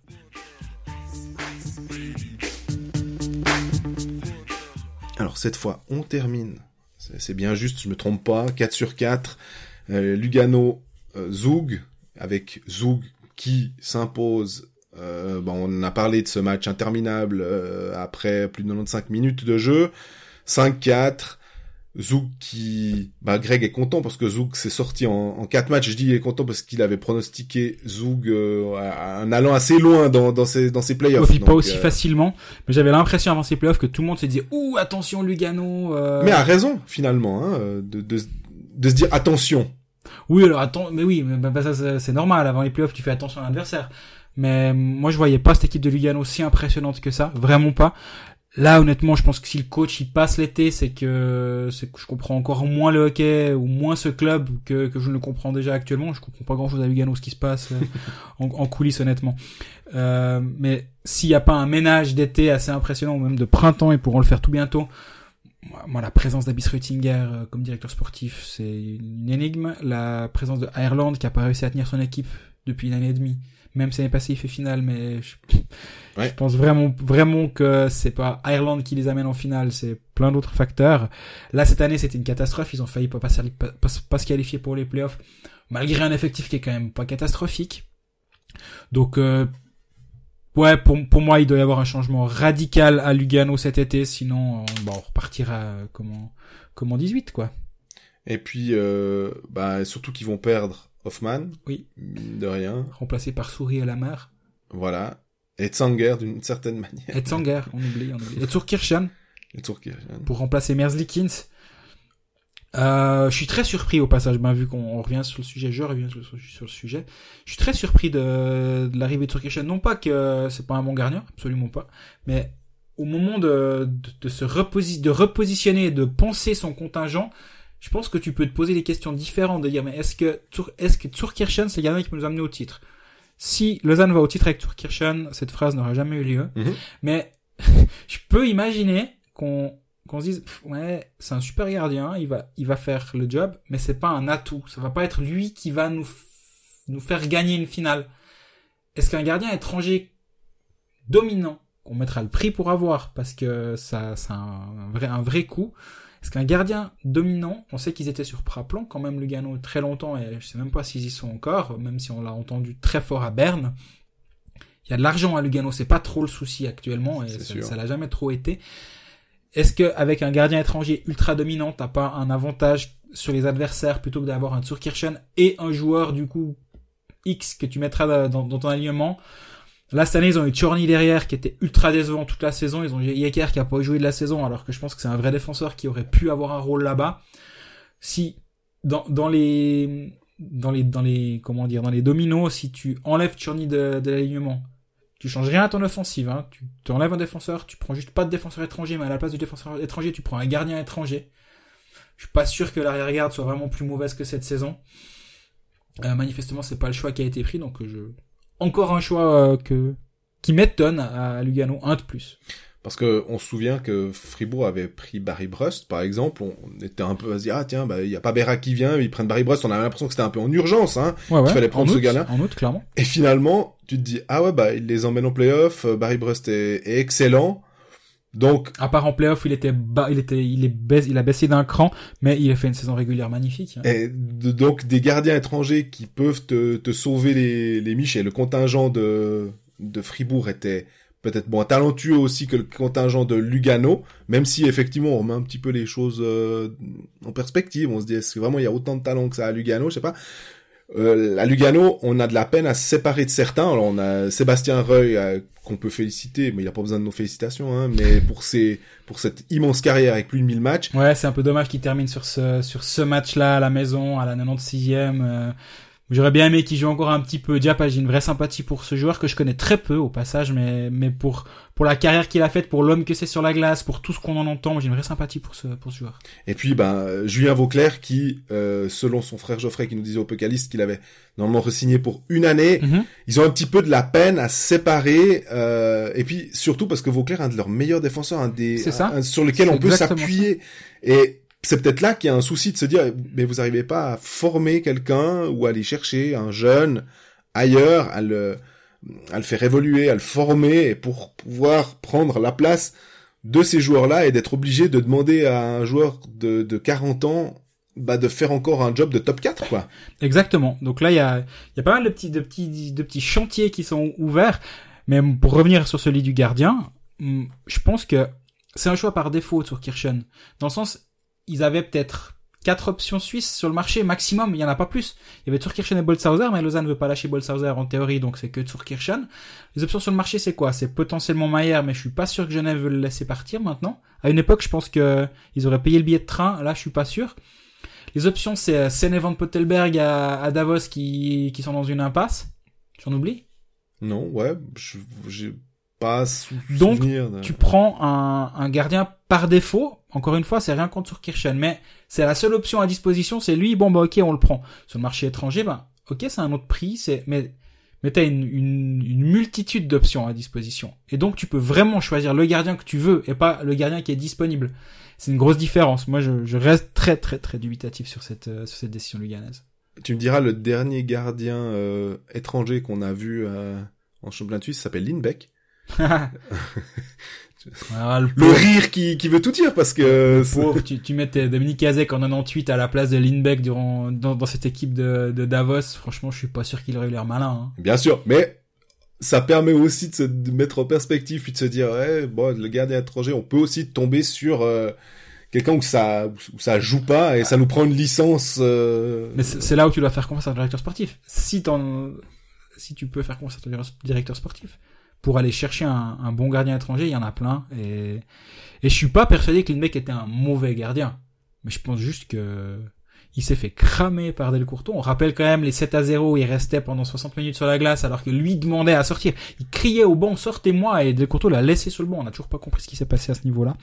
[SPEAKER 1] Alors cette fois, on termine. C'est bien juste, je me trompe pas. 4 sur 4. Euh, Lugano, euh, Zug, avec Zug qui s'impose. Euh, on a parlé de ce match interminable euh, après plus de 95 minutes de jeu. 5-4. Zouk qui, bah Greg est content parce que Zouk s'est sorti en, en quatre matchs. Je dis il est content parce qu'il avait pronostiqué Zouk euh, en allant assez loin dans, dans ses dans ses playoffs.
[SPEAKER 2] Aussi pas aussi euh, facilement, mais j'avais l'impression avant ses playoffs que tout le monde s'est dit ouh attention Lugano. Euh...
[SPEAKER 1] Mais a raison finalement hein, de, de de se dire attention.
[SPEAKER 2] Oui alors attends mais oui mais bah, ça c'est normal avant les playoffs tu fais attention à l'adversaire. Mais moi je voyais pas cette équipe de Lugano si impressionnante que ça, vraiment pas. Là, honnêtement, je pense que si le coach il passe l'été, c'est que c'est que je comprends encore moins le hockey ou moins ce club que, que je ne comprends déjà actuellement. Je comprends pas grand chose à Lugano ce qui se passe euh, *laughs* en, en, coulisses, honnêtement. Euh, mais s'il n'y a pas un ménage d'été assez impressionnant ou même de printemps, ils pourront le faire tout bientôt. Moi, la présence d'Abyss Rutinger euh, comme directeur sportif, c'est une énigme. La présence de Ireland qui a pas réussi à tenir son équipe depuis une année et demie même si l'année passée il fait finale, mais je, je pense vraiment vraiment que c'est pas Ireland qui les amène en finale, c'est plein d'autres facteurs. Là cette année c'était une catastrophe, ils ont failli pas, passer, pas, pas, se qualifier pour les playoffs, malgré un effectif qui est quand même pas catastrophique. Donc euh, ouais pour pour moi il doit y avoir un changement radical à Lugano cet été, sinon on, bah, on repartira comment comment 18 quoi.
[SPEAKER 1] Et puis euh, bah surtout qu'ils vont perdre Hoffman.
[SPEAKER 2] Oui.
[SPEAKER 1] De rien.
[SPEAKER 2] Remplacé par Souris à la mer.
[SPEAKER 1] Voilà. Et Tsanger d'une certaine manière.
[SPEAKER 2] Et Tsanger, on oublie, on oublie. Et Turkirchen.
[SPEAKER 1] Et Turkirchen.
[SPEAKER 2] Pour remplacer Merzlikins. Euh, je suis très surpris au passage, ben, vu qu'on revient sur le sujet, je reviens sur, le sujet. Je suis très surpris de, de l'arrivée de Turkirchen. Non pas que c'est pas un bon gardien, absolument pas. Mais au moment de, de, de se reposi de repositionner, de penser son contingent, je pense que tu peux te poser des questions différentes, de dire, mais est-ce que, est-ce que Turkirchen, c'est le gardien qui peut nous amener au titre? Si Lausanne va au titre avec Turkirchen, cette phrase n'aura jamais eu lieu.
[SPEAKER 1] Mhm.
[SPEAKER 2] Mais, *laughs* je peux imaginer qu'on, qu'on se dise, ouais, c'est un super gardien, il va, il va faire le job, mais c'est pas un atout. Ça va pas être lui qui va nous, nous faire gagner une finale. Est-ce qu'un gardien étranger dominant, qu'on mettra le prix pour avoir, parce que ça, c'est un vrai, un vrai coup, parce qu'un gardien dominant, on sait qu'ils étaient sur Praplan quand même Lugano très longtemps et je sais même pas s'ils y sont encore, même si on l'a entendu très fort à Berne. Il y a de l'argent à Lugano, c'est pas trop le souci actuellement et ça, l'a jamais trop été. Est-ce que avec un gardien étranger ultra dominant, t'as pas un avantage sur les adversaires plutôt que d'avoir un Turkirchen et un joueur du coup X que tu mettras dans, dans ton alignement? Là, cette année, ils ont eu Chorny derrière, qui était ultra décevant toute la saison. Ils ont eu Yeker, qui a pas joué de la saison, alors que je pense que c'est un vrai défenseur qui aurait pu avoir un rôle là-bas. Si, dans, dans les, dans les, dans les, comment dire, dans les dominos, si tu enlèves Chorny de, de l'alignement, tu changes rien à ton offensive, hein. Tu, enlèves un défenseur, tu prends juste pas de défenseur étranger, mais à la place du défenseur étranger, tu prends un gardien étranger. Je suis pas sûr que l'arrière-garde soit vraiment plus mauvaise que cette saison. Euh, manifestement, c'est pas le choix qui a été pris, donc je, encore un choix euh, que qui m'étonne à Lugano, un de plus.
[SPEAKER 1] Parce que on se souvient que Fribourg avait pris Barry Brust, par exemple. On était un peu à se dire, ah tiens, bah, il y a pas Berra qui vient, ils prennent Barry Brust. On avait l'impression que c'était un peu en urgence, hein.
[SPEAKER 2] Ouais, ouais. Il
[SPEAKER 1] fallait prendre ce gars-là.
[SPEAKER 2] En août, clairement.
[SPEAKER 1] Et finalement, tu te dis, ah ouais, bah, il les emmène en playoff. Barry Brust est, est excellent. Donc,
[SPEAKER 2] à part en playoff, il était bas, il était, il est baissé, il a baissé d'un cran, mais il a fait une saison régulière magnifique. Hein.
[SPEAKER 1] Et donc des gardiens étrangers qui peuvent te, te sauver les, les miches. Et le contingent de, de Fribourg était peut-être moins talentueux aussi que le contingent de Lugano, même si effectivement on remet un petit peu les choses euh, en perspective. On se dit est-ce que vraiment il y a autant de talent que ça à Lugano, je sais pas. Euh, à Lugano, on a de la peine à se séparer de certains. Alors on a Sébastien Reuil euh, qu'on peut féliciter, mais il a pas besoin de nos félicitations. Hein, mais pour ses, pour cette immense carrière avec plus de 1000 matchs.
[SPEAKER 2] Ouais, c'est un peu dommage qu'il termine sur ce sur ce match-là à la maison, à la 96e. Euh, J'aurais bien aimé qu'il joue encore un petit peu. Diap, j'ai une vraie sympathie pour ce joueur que je connais très peu au passage, mais mais pour pour la carrière qu'il a faite, pour l'homme que c'est sur la glace, pour tout ce qu'on en entend, j'ai une vraie sympathie pour ce pour ce joueur.
[SPEAKER 1] Et puis ben Julien Vauclair qui, euh, selon son frère Geoffrey, qui nous disait au Pécaliste qu'il avait normalement re-signé pour une année,
[SPEAKER 2] Mhm.
[SPEAKER 1] ils ont un petit peu de la peine à se séparer. euh, et puis surtout parce que Vauclair est un de leurs meilleurs défenseurs, un des un- un sur lequel on peut s'appuyer. Et c'est peut-être là qu'il y a un souci de se dire, mais vous n'arrivez pas à former quelqu'un ou à aller chercher un jeune ailleurs, à le, à le faire évoluer, à le former, pour pouvoir prendre la place de ces joueurs-là et d'être obligé de demander à un joueur de, de 40 ans bah, de faire encore un job de top 4, quoi.
[SPEAKER 2] Exactement. Donc là, il y a, y a pas mal de petits, de petits, de petits chantiers qui sont ouverts. Mais pour revenir sur celui du gardien, hum, je pense que c'est un choix par défaut sur Kirchen. Dans le sens, ils avaient peut-être quatre options suisses sur le marché maximum. Il y en a pas plus. Il y avait Turkirchen et Bolshauser, mais Lausanne ne veut pas lâcher Bolshauser en théorie, donc c'est que Turkirchen. Les options sur le marché, c'est quoi? C'est potentiellement Mayer, mais je suis pas sûr que Genève veut le laisser partir maintenant. À une époque, je pense que ils auraient payé le billet de train. Là, je suis pas sûr. Les options, c'est euh, Senne et Van Pottelberg à, à Davos qui, qui sont dans une impasse. J'en oublie.
[SPEAKER 1] Non, ouais, je- j'ai pas sou-
[SPEAKER 2] Donc,
[SPEAKER 1] souvenir. de-
[SPEAKER 2] Tu prends un, un gardien par défaut. Encore une fois, c'est rien contre Kirchen, mais c'est la seule option à disposition. C'est lui. Bon, bah ok, on le prend. Sur le marché étranger, ben ok, c'est un autre prix. C'est mais mais t'as une, une, une multitude d'options à disposition. Et donc, tu peux vraiment choisir le gardien que tu veux et pas le gardien qui est disponible. C'est une grosse différence. Moi, je, je reste très très très dubitatif sur cette euh, sur cette décision luganaise.
[SPEAKER 1] Tu me diras, le dernier gardien euh, étranger qu'on a vu euh, en championnat de Suisse s'appelle Lindbeck. *laughs* *laughs*
[SPEAKER 2] Ah, le
[SPEAKER 1] rire qui, qui veut tout dire parce que...
[SPEAKER 2] pauvre, tu, tu mettais Dominique Kazek en 98 à la place de Lindbeck durant, dans, dans cette équipe de, de Davos. Franchement, je suis pas sûr qu'il aurait eu l'air malin. Hein.
[SPEAKER 1] Bien sûr, mais ça permet aussi de se de mettre en perspective puis de se dire, ouais, bon, le gardien étranger, on peut aussi tomber sur euh, quelqu'un où ça où ça joue pas et ça nous prend une licence. euh,
[SPEAKER 2] Mais c'est c'est là où tu dois faire confiance à un directeur sportif. Si t'en, si tu peux faire confiance à ton directeur sportif pour aller chercher un, un bon gardien étranger, il y en a plein. Et, et je suis pas persuadé que Lindbeck était un mauvais gardien. Mais je pense juste que il s'est fait cramer par Del Courto. On rappelle quand même les 7 à 0 où il restait pendant 60 minutes sur la glace alors que lui demandait à sortir. Il criait au banc, sortez-moi, et Del Courto l'a laissé sur le banc. On n'a toujours pas compris ce qui s'est passé à ce niveau-là.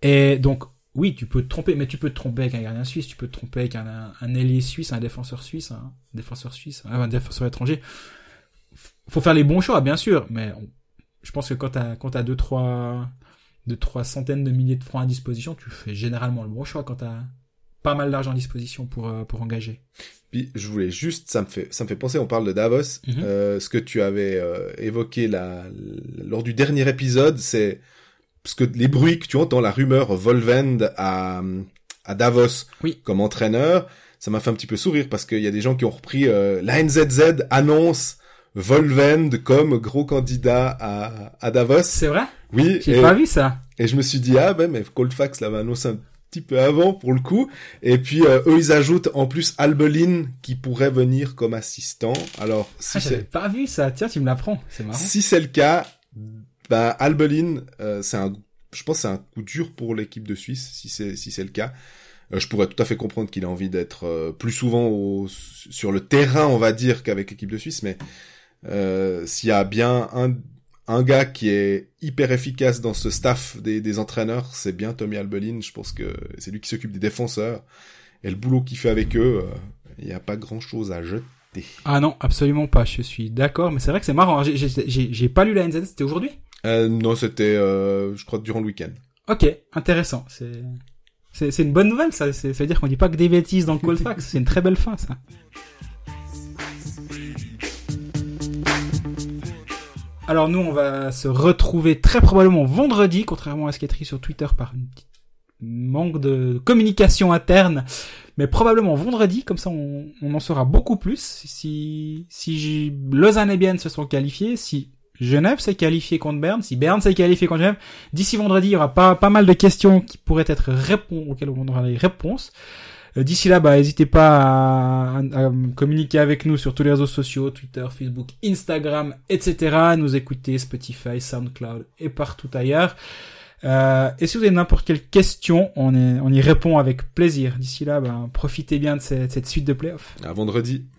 [SPEAKER 2] Et donc, oui, tu peux te tromper, mais tu peux te tromper avec un gardien suisse, tu peux te tromper avec un, un, un ailier suisse, un défenseur suisse, un défenseur suisse, un défenseur étranger. Faut faire les bons choix, bien sûr, mais on- je pense que quand t'as, quand t'as deux, trois, deux, trois centaines de milliers de francs à disposition, tu fais généralement le bon choix quand t'as pas mal d'argent à disposition pour, euh, pour engager.
[SPEAKER 1] Puis je voulais juste, ça me fait, ça me fait penser, on parle de Davos,
[SPEAKER 2] Mhm.
[SPEAKER 1] euh, ce que tu avais euh, évoqué là, lors du dernier épisode, c'est parce que les bruits que tu entends, la rumeur Volvend à, à Davos
[SPEAKER 2] Oui.
[SPEAKER 1] comme entraîneur, ça m'a fait un petit peu sourire parce qu'il y a des gens qui ont repris euh, la NZZ annonce Volvend comme gros candidat à, à Davos.
[SPEAKER 2] C'est vrai?
[SPEAKER 1] Oui,
[SPEAKER 2] J'ai pas vu ça.
[SPEAKER 1] et je me suis dit, ah ben, mais Coldfax l'avait annoncé un petit peu avant pour le coup. Et puis, euh, eux, ils ajoutent en plus Albelin qui pourrait venir comme assistant. Alors, si
[SPEAKER 2] Ah, j'avais
[SPEAKER 1] c'est
[SPEAKER 2] pas vu ça. Tiens, tu me l'apprends. C'est marrant.
[SPEAKER 1] si c'est le cas, bah, Albelin, euh, c'est un, je pense que c'est un coup dur pour l'équipe de Suisse, si c'est, si c'est le cas. Euh, je pourrais tout à fait comprendre qu'il a envie d'être euh, plus souvent au, sur le terrain, on va dire, qu'avec l'équipe de Suisse, mais euh, s'il y a bien un, un gars qui est hyper efficace dans ce staff des, des entraîneurs, c'est bien Tommy Albelin. Je pense que c'est lui qui s'occupe des défenseurs. Et le boulot qu'il fait avec eux, euh, il n'y a pas grand chose à jeter.
[SPEAKER 2] Ah non, absolument pas. Je suis d'accord, mais c'est vrai que c'est marrant. J'ai- J'ai pas lu la NZ. C'était aujourd'hui?
[SPEAKER 1] Euh, non, c'était, euh, je crois, durant le week-end.
[SPEAKER 2] Ok, intéressant. C'est une bonne nouvelle, ça. C'est- Ça veut dire qu'on dit pas que des bêtises dans le *laughs* Cold Fax. C'est une très belle fin, ça. Alors nous, on va se retrouver très probablement vendredi, contrairement à ce qui est écrit sur Twitter par une petite manque de communication interne, mais probablement vendredi, comme ça on, en saura beaucoup plus si si Lausanne et Bienne se sont qualifiés, si Genève s'est qualifié contre Berne, si Berne s'est qualifié contre Genève. D'ici vendredi, il y aura pas mal de questions qui pourraient être répon auxquelles on aura les réponses. Euh, D'ici là, bah, n'hésitez pas à, communiquer avec nous sur tous les réseaux sociaux, Twitter, Facebook, Instagram, etc. Nous écouter Spotify, SoundCloud et partout ailleurs. Euh, et si vous avez n'importe quelle question, on, est, on y répond avec plaisir. D'ici là, bah, profitez bien de cette, cette suite de playoffs.
[SPEAKER 1] À vendredi.